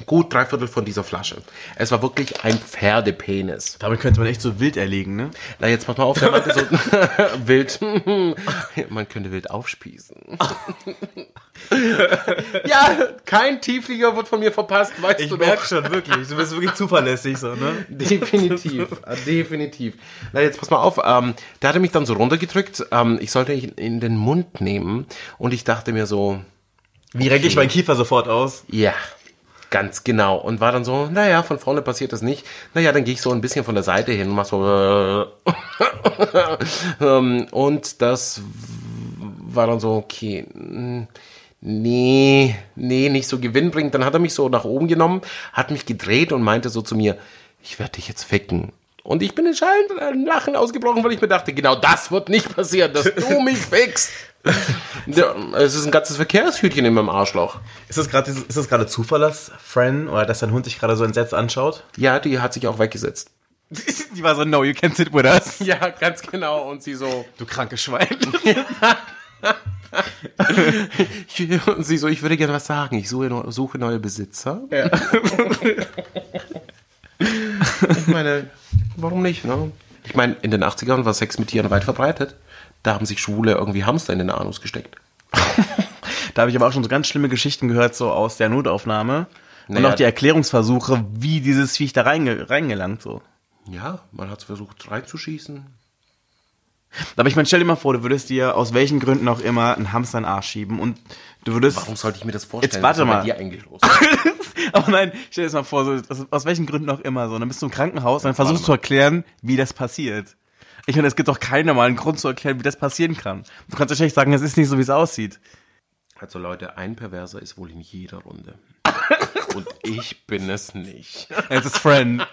gut drei Viertel von dieser Flasche. Es war wirklich ein Pferdepenis. Damit könnte man echt so wild erlegen, ne? Na, jetzt pass mal auf, der meinte so <laughs> wild. <laughs> Man könnte wild aufspießen. <laughs> ja, kein Tieflieger wird von mir verpasst, weißt Ich du merk doch. schon, wirklich. Du bist wirklich zuverlässig, so, ne? Definitiv, äh, definitiv. Na, jetzt pass mal auf, ähm, der hatte mich dann so runtergedrückt, ähm, ich sollte ihn in den Mund nehmen und ich dachte mir so, Wie recke ich meinen Kiefer sofort aus? Ja, ganz genau. Und war dann so, naja, von vorne passiert das nicht. Naja, dann gehe ich so ein bisschen von der Seite hin und mach so. <laughs> Ähm, und das war dann so, okay, mm, nee, nee, nicht so gewinnbringend. Dann hat er mich so nach oben genommen, hat mich gedreht und meinte so zu mir, ich werde dich jetzt ficken. Und ich bin in schallend Lachen ausgebrochen, weil ich mir dachte, genau das wird nicht passieren, dass du <laughs> mich fickst. Ja, es ist ein ganzes Verkehrshütchen in meinem Arschloch. Ist das gerade ist das gerade Zufall, dass Fran oder dass dein Hund dich gerade so entsetzt anschaut? Ja, die hat sich auch weggesetzt. <laughs> Die war so, no, you can't sit with us. <laughs> Ja, ganz genau. Und sie so, Du kranke Schwein. ich, und sie so, ich würde gerne was sagen. Ich suche, suche neue Besitzer. Ich meine, warum nicht, ne? Ich meine, in den 80ern war Sex mit Tieren weit verbreitet. Da haben sich Schwule irgendwie Hamster in den Anus gesteckt. <laughs> Da habe ich aber auch schon so ganz schlimme Geschichten gehört, so aus der Notaufnahme. Und Naja. auch die Erklärungsversuche, wie dieses Viech da reinge reingelangt, so. Ja, man hat versucht reinzuschießen. Aber ich meine, stell dir mal vor, du würdest dir aus welchen Gründen auch immer einen Hamster in den Arsch schieben und du würdest. Warum sollte ich mir das vorstellen? Jetzt warte mal. Bei dir eingeschlossen. <laughs> Aber nein, stell dir das mal vor, so, aus, aus welchen Gründen auch immer, so. Dann bist du im Krankenhaus und dann versuchst du zu erklären, wie das passiert. Ich meine, es gibt doch keinen normalen Grund zu erklären, wie das passieren kann. Du kannst wahrscheinlich sagen, es ist nicht so, wie es aussieht. Also Leute, ein Perverser ist wohl in jeder Runde. Und ich bin es nicht. Es ist Friend.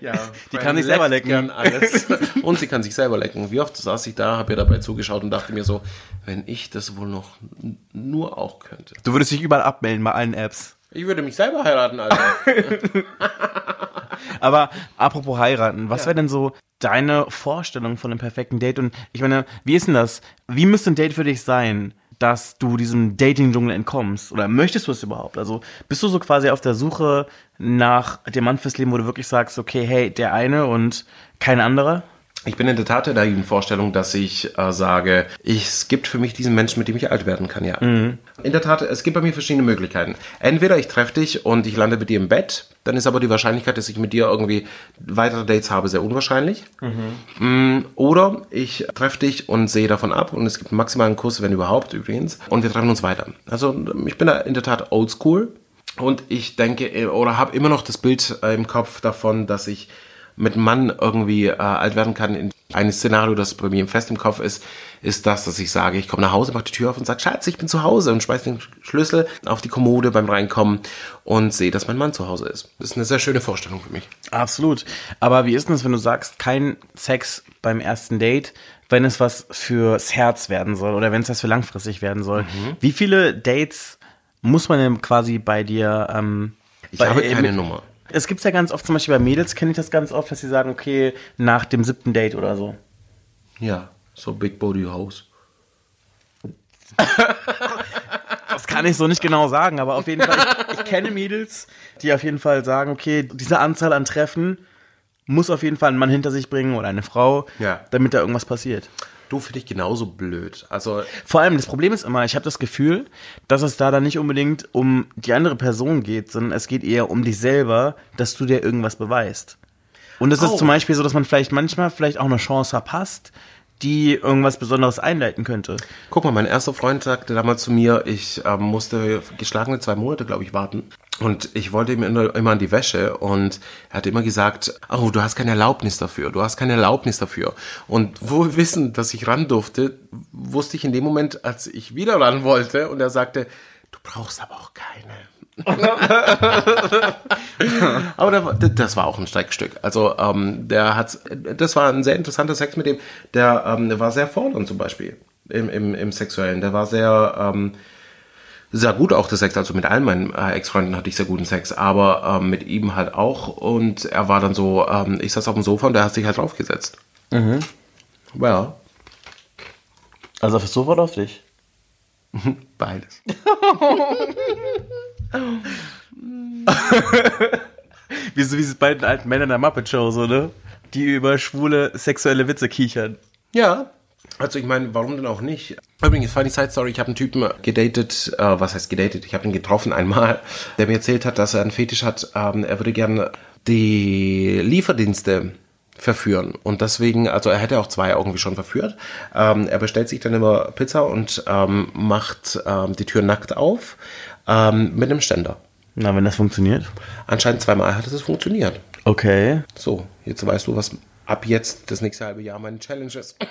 Ja, Die kann sich selber lecken. Alles. <laughs> Und sie kann sich selber lecken. Wie oft saß ich da, habe ihr dabei zugeschaut und dachte mir so, wenn ich das wohl noch nur auch könnte. Du würdest dich überall abmelden bei allen Apps. Ich würde mich selber heiraten, Alter. <laughs> Aber apropos heiraten, was wäre denn so deine Vorstellung von einem perfekten Date? Und ich meine, wie ist denn das? Wie müsste ein Date für dich sein, dass du diesem Dating-Dschungel entkommst? Oder möchtest du es überhaupt? Also bist du so quasi auf der Suche nach dem Mann fürs Leben, wo du wirklich sagst, okay, hey, der eine und kein anderer? Ich bin in der Tat in der Vorstellung, dass ich äh, sage, ich, es gibt für mich diesen Menschen, mit dem ich alt werden kann, ja. In der Tat, es gibt bei mir verschiedene Möglichkeiten. Entweder ich treffe dich und ich lande mit dir im Bett, dann ist aber die Wahrscheinlichkeit, dass ich mit dir irgendwie weitere Dates habe, sehr unwahrscheinlich. Mm, Oder ich treffe dich und sehe davon ab und es gibt maximal einen Kuss, wenn überhaupt übrigens, und wir treffen uns weiter. Also ich bin da in der Tat oldschool und ich denke oder habe immer noch das Bild im Kopf davon, dass ich mit einem Mann irgendwie äh, alt werden kann. In ein Szenario, das bei mir fest im Kopf ist, ist das, dass ich sage, ich komme nach Hause, mache die Tür auf und sage, Schatz, ich bin zu Hause und schmeiß den Schlüssel auf die Kommode beim Reinkommen und sehe, dass mein Mann zu Hause ist. Das ist eine sehr schöne Vorstellung für mich. Absolut. Aber wie ist denn das, wenn du sagst, kein Sex beim ersten Date, wenn es was fürs Herz werden soll oder wenn es was für langfristig werden soll? Wie viele Dates muss man denn quasi bei dir? Ähm, Ich habe keine Nummer. Es gibt's ja ganz oft, zum Beispiel bei Mädels kenne ich das ganz oft, dass sie sagen, okay, nach dem siebten Date oder so. Ja, so Big Body House. Das kann ich so nicht genau sagen, aber auf jeden Fall, ich, ich kenne Mädels, die auf jeden Fall sagen, okay, diese Anzahl an Treffen muss auf jeden Fall ein Mann hinter sich bringen oder eine Frau, Ja. damit da irgendwas passiert. Du finde ich genauso blöd. Also Vor allem, das Problem ist immer, ich habe das Gefühl, dass es da dann nicht unbedingt um die andere Person geht, sondern es geht eher um dich selber, dass du dir irgendwas beweist. Und es ist Oh. zum Beispiel so, dass man vielleicht manchmal vielleicht auch eine Chance verpasst, die irgendwas Besonderes einleiten könnte. Guck mal, mein erster Freund sagte damals zu mir, ich ähm, musste geschlagene zwei Monate, glaube ich, warten. Und ich wollte ihm immer, immer an die Wäsche und er hat immer gesagt, oh, du hast keine Erlaubnis dafür, du hast keine Erlaubnis dafür. Und wohl wissen, dass ich ran durfte, wusste ich in dem Moment, als ich wieder ran wollte und er sagte, du brauchst aber auch keine. <laughs> Aber das war auch ein Streckstück. Also ähm, der hat, das war ein sehr interessanter Sex mit dem. Der, ähm, der war sehr fordernd zum Beispiel im, im, im Sexuellen. Der war sehr ähm, sehr gut auch der Sex. Also mit allen meinen äh, Ex-Freunden hatte ich sehr guten Sex, aber ähm, mit ihm halt auch. Und er war dann so, ähm, ich saß auf dem Sofa und der hat sich halt draufgesetzt. Mhm. Well. Also auf das Sofa oder auf dich? <laughs> Beides. <laughs> wie so wie diese beiden alten Männer in der Muppet Show, so, ne? Die über schwule sexuelle Witze kichern. Ja. Also ich meine, warum denn auch nicht? Übrigens, funny side story, ich habe einen Typen gedatet, äh, was heißt gedatet? Ich habe ihn getroffen einmal, der mir erzählt hat, dass er einen Fetisch hat, ähm, er würde gerne die Lieferdienste verführen. Und deswegen, also er hätte auch zwei irgendwie schon verführt. Ähm, er bestellt sich dann immer Pizza und ähm, macht ähm, die Tür nackt auf ähm, mit einem Ständer. Na, wenn das funktioniert? Anscheinend zweimal hat es funktioniert. Okay. So, jetzt weißt du, was ab jetzt das nächste halbe Jahr meine Challenge ist. <laughs>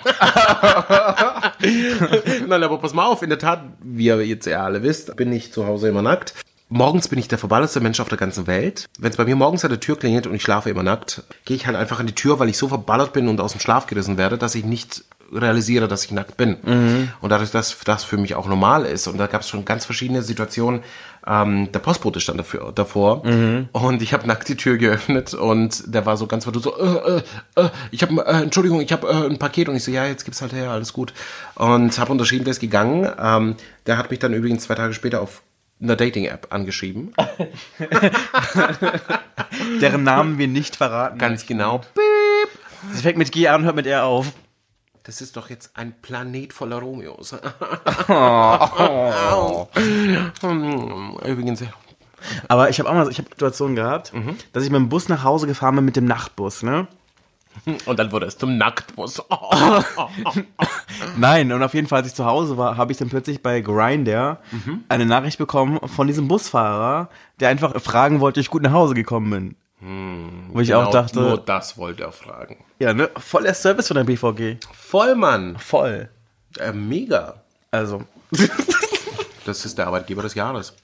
Nein, aber pass mal auf, in der Tat, wie ihr jetzt ja alle wisst, bin ich zu Hause immer nackt. Morgens bin ich der verballerste Mensch auf der ganzen Welt. Wenn es bei mir morgens an der Tür klingelt und ich schlafe immer nackt, gehe ich halt einfach an die Tür, weil ich so verballert bin und aus dem Schlaf gerissen werde, dass ich nicht realisiere, dass ich nackt bin. Mhm. Und dadurch, dass das für mich auch normal ist. Und da gab es schon ganz verschiedene Situationen. Ähm, der Postbote stand dafür, davor mhm. und ich habe nackt die Tür geöffnet und der war so ganz verdutzt so, äh, äh, äh, ich habe, äh, Entschuldigung, ich habe äh, ein Paket und ich so, ja, jetzt gibt's halt her, alles gut. Und habe unterschrieben, der ist gegangen. Ähm, der hat mich dann übrigens zwei Tage später auf einer Dating-App angeschrieben. <laughs> Deren Namen wir nicht verraten. Ganz genau. Beep. Das fängt mit G an und hört mit R auf. Das ist doch jetzt ein Planet voller Romeos. <laughs> Übrigens. Aber ich habe auch mal, ich habe Situationen gehabt, mhm. dass ich mit dem Bus nach Hause gefahren bin mit dem Nachtbus, ne? Und dann wurde es zum Nacktbus. <laughs> <laughs> Nein, und auf jeden Fall, als ich zu Hause war, habe ich dann plötzlich bei Grindr mhm. eine Nachricht bekommen von diesem Busfahrer, der einfach fragen wollte, ob ich gut nach Hause gekommen bin. Hm, Wo ich genau, auch dachte. Nur das wollte er fragen. Ja, ne? Voll der Service von der BVG. Voll, Mann. Voll. Äh, mega. Also. <laughs> <laughs> das ist der Arbeitgeber des Jahres.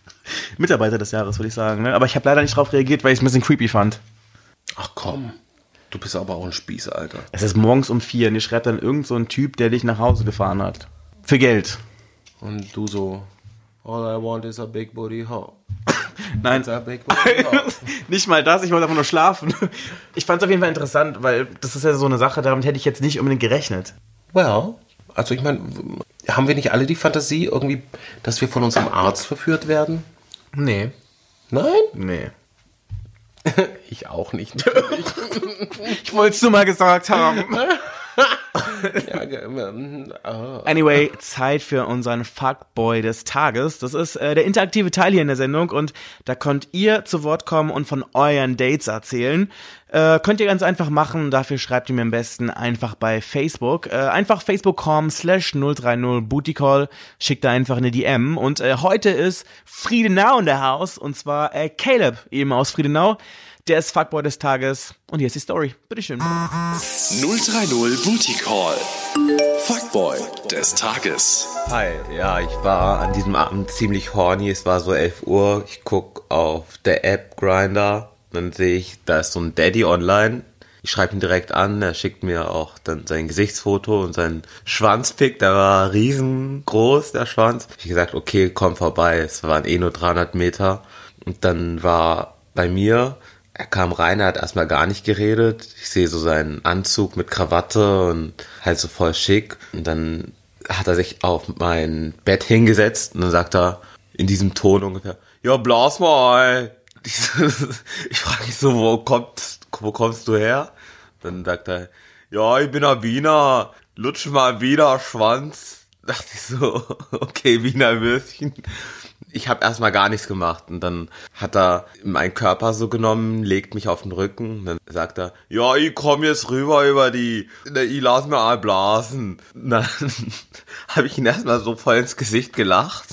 Mitarbeiter des Jahres, würde ich sagen. Ne? Aber ich habe leider nicht drauf reagiert, weil ich es ein bisschen creepy fand. Ach komm. Du bist aber auch ein Spieß, Alter. Es ist morgens um vier und ihr schreibt dann irgend so ein Typ, der dich nach Hause gefahren hat. Für Geld. Und du so, all I want is a big booty hoe. <coughs> Nein. <laughs> nicht mal das, ich wollte einfach nur schlafen. <laughs> Ich fand es auf jeden Fall interessant, weil das ist ja so eine Sache, damit hätte ich jetzt nicht unbedingt gerechnet. Well, also ich meine, haben wir nicht alle die Fantasie irgendwie, dass wir von unserem Arzt verführt werden? Nee. Nein? Nee. <laughs> ich auch nicht. ich wollte es nur mal gesagt haben. Anyway, Zeit für unseren Fuckboy des Tages. Das ist äh, der interaktive Teil hier in der Sendung und da könnt ihr zu Wort kommen und von euren Dates erzählen. Äh, könnt ihr ganz einfach machen, dafür schreibt ihr mir am besten einfach bei Facebook. Äh, einfach facebook.com slash 030 bootycall, schickt da einfach eine DM und äh, heute ist Friedenau in der Haus und zwar äh, Caleb eben aus Friedenau. Der ist Fuckboy des Tages. Und hier ist die Story. Bitteschön. 030 Booty Call. Fuckboy des Tages. Hi, ja, ich war an diesem Abend ziemlich horny. Es war so 11 Uhr. Ich guck auf der App Grinder. Dann sehe ich, da ist so ein Daddy online. Ich schreibe ihn direkt an, er schickt mir auch dann sein Gesichtsfoto und seinen Schwanzpick, der war riesengroß, der Schwanz. Ich gesagt, okay, komm vorbei, es waren eh nur 300 Meter. Und dann war bei mir er kam rein, er hat erstmal gar nicht geredet. Ich sehe so seinen Anzug mit Krawatte und halt so voll schick. Und dann hat er sich auf mein Bett hingesetzt und dann sagt er in diesem Ton ungefähr, ja, blas mal. <laughs> Ich frage mich so, wo, kommt, wo kommst du her? Dann sagt er, ja, ich bin ein Wiener, lutsch mal Wiener Schwanz. <laughs> Dachte ich so, <laughs> okay, Wiener Würstchen. Ich habe erstmal gar nichts gemacht und dann hat er meinen Körper so genommen, legt mich auf den Rücken und dann sagt er, ja, ich komm jetzt rüber über die, ich lass mir mal blasen. Und dann <laughs> habe ich ihn erstmal so voll ins Gesicht gelacht.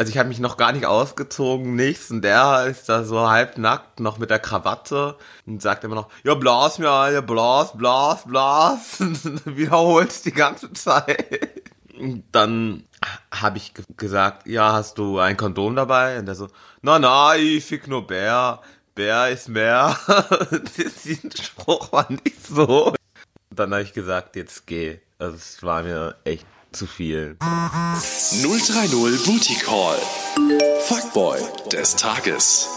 Also ich habe mich noch gar nicht ausgezogen, nichts. Und der ist da so halbnackt, noch mit der Krawatte und sagt immer noch, ja, blas mir, Alter, blas, blas, blas. <laughs> Und wiederholt die ganze Zeit. Und dann habe ich ge- gesagt, ja, hast du ein Kondom dabei? Und er so, na, na, ich fick nur Bär. Bär ist mehr. <laughs> Diesen Spruch war nicht so. Und dann habe ich gesagt, jetzt geh. Also es war mir echt zu viel. 030 Booty Call. Fuckboy des Tages.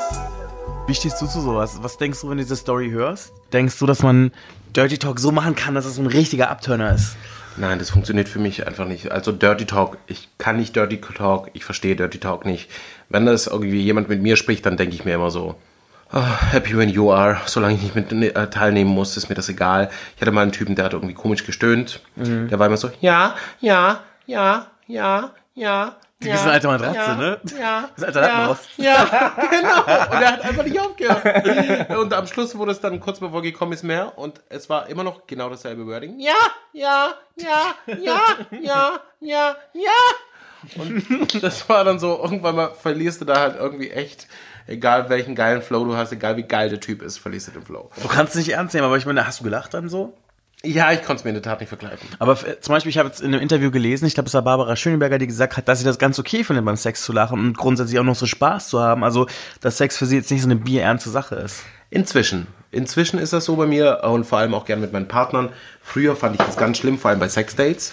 Wie stehst du zu sowas? Was denkst du, wenn du diese Story hörst? Denkst du, dass man Dirty Talk so machen kann, dass es so ein richtiger Abturner ist? Nein, das funktioniert für mich einfach nicht. Also Dirty Talk, ich kann nicht Dirty Talk, ich verstehe Dirty Talk nicht. Wenn das irgendwie jemand mit mir spricht, dann denke ich mir immer so, ah, happy when you are, solange ich nicht mit äh, teilnehmen muss, ist mir das egal. Ich hatte mal einen Typen, der hat irgendwie komisch gestöhnt. Der war immer so, ja, ja, ja, ja, ja. Du bist eine alte Matratze, ja, ne? Ja. <laughs> Das alte ja, Lattenrost. ja, <laughs> genau. Und er hat einfach nicht aufgehört. <laughs> Und am Schluss wurde es dann kurz bevor gekommen ist mehr und es war immer noch genau dasselbe Wording. Ja, ja, ja, ja, ja, ja, ja. Und das war dann so, irgendwann mal verlierst du da halt irgendwie echt, egal welchen geilen Flow du hast, egal wie geil der Typ ist, verlierst du den Flow. Du kannst es nicht ernst nehmen, aber ich meine, hast du gelacht dann so? Ja, ich konnte es mir in der Tat nicht verkleiden. Aber f- zum Beispiel, ich habe jetzt in einem Interview gelesen, ich glaube, es war Barbara Schöneberger, die gesagt hat, dass sie das ganz okay findet, beim Sex zu lachen und grundsätzlich auch noch so Spaß zu haben. Also, dass Sex für sie jetzt nicht so eine bierernste Sache ist. Inzwischen. Inzwischen ist das so bei mir und vor allem auch gern mit meinen Partnern. Früher fand ich das ganz schlimm, vor allem bei Sexdates.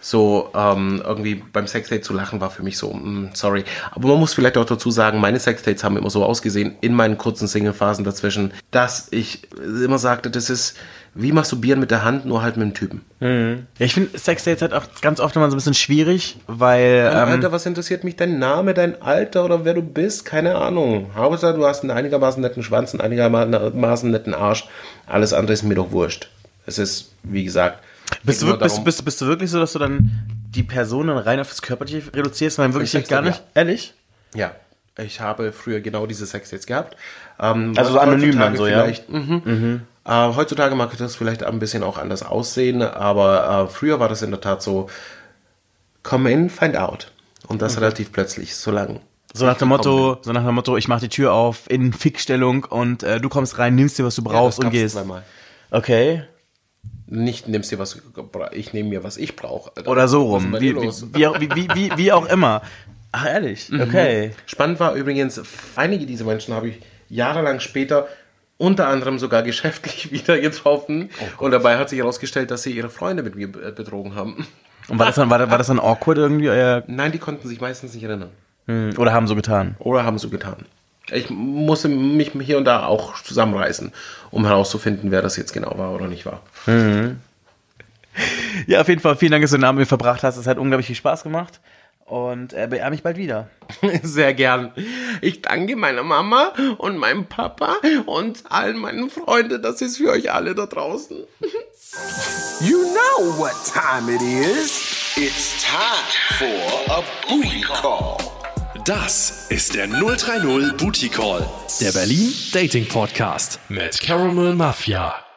So ähm, irgendwie beim Sexdate zu lachen war für mich so, mm, sorry. Aber man muss vielleicht auch dazu sagen, meine Sexdates haben immer so ausgesehen, in meinen kurzen Single-Phasen dazwischen, dass ich immer sagte, das ist wie masturbieren mit der Hand, nur halt mit dem Typen. Ja, ich finde Sexdates halt auch ganz oft immer so ein bisschen schwierig, weil, ähm, Alter, was interessiert mich dein Name, dein Alter oder wer du bist? Keine Ahnung. Hauptsache, du hast einen einigermaßen netten Schwanz, einen einigermaßen netten Arsch. Alles andere ist mir doch wurscht. Es ist, wie gesagt, bist, du, bist, bist, bist du wirklich so, dass du dann die Person dann rein auf das Körperliche reduzierst und dann wirklich gar nicht? ja. Ehrlich? Ja, ich habe früher genau diese Sexdates gehabt. Ähm, Also so anonym dann so, ja? vielleicht, Mhm. Äh, heutzutage mag das vielleicht ein bisschen auch anders aussehen, aber äh, früher war das in der Tat so, come in, find out. Und Mhm. das relativ plötzlich, so lang. So nach dem Motto, so nach dem Motto, ich mach die Tür auf in Fickstellung und äh, du kommst rein, nimmst dir, was du brauchst das und gehst. Zweimal. Okay. Nicht nimmst dir was, ich nehme mir, was ich brauche. Oder so rum. Wie, dir wie, wie, auch- wie, wie, auch immer. Ach, ehrlich? Mhm. Okay. Spannend war übrigens, einige dieser Menschen habe ich jahrelang später unter anderem sogar geschäftlich <laughs> wieder getroffen. und dabei hat sich herausgestellt, dass sie ihre Freunde mit mir be- betrogen haben. Und war das dann, war, war das dann awkward irgendwie? Euer, Nein, die konnten sich meistens nicht erinnern. hm, oder haben so getan? Oder haben so getan. Ich musste mich hier und da auch zusammenreißen, um herauszufinden, wer das jetzt genau war oder nicht war. Ja, auf jeden Fall. Vielen Dank, dass du den Abend mit mir verbracht hast. Es hat unglaublich viel Spaß gemacht. Und äh, beehr mich bald wieder. <laughs> Sehr gern. Ich danke meiner Mama und meinem Papa und allen meinen Freunden. Das ist für euch alle da draußen. You know what time it is. It's time for a booty call. Das ist der 030 Booty Call, der Berlin Dating Podcast mit Caramel Mafia.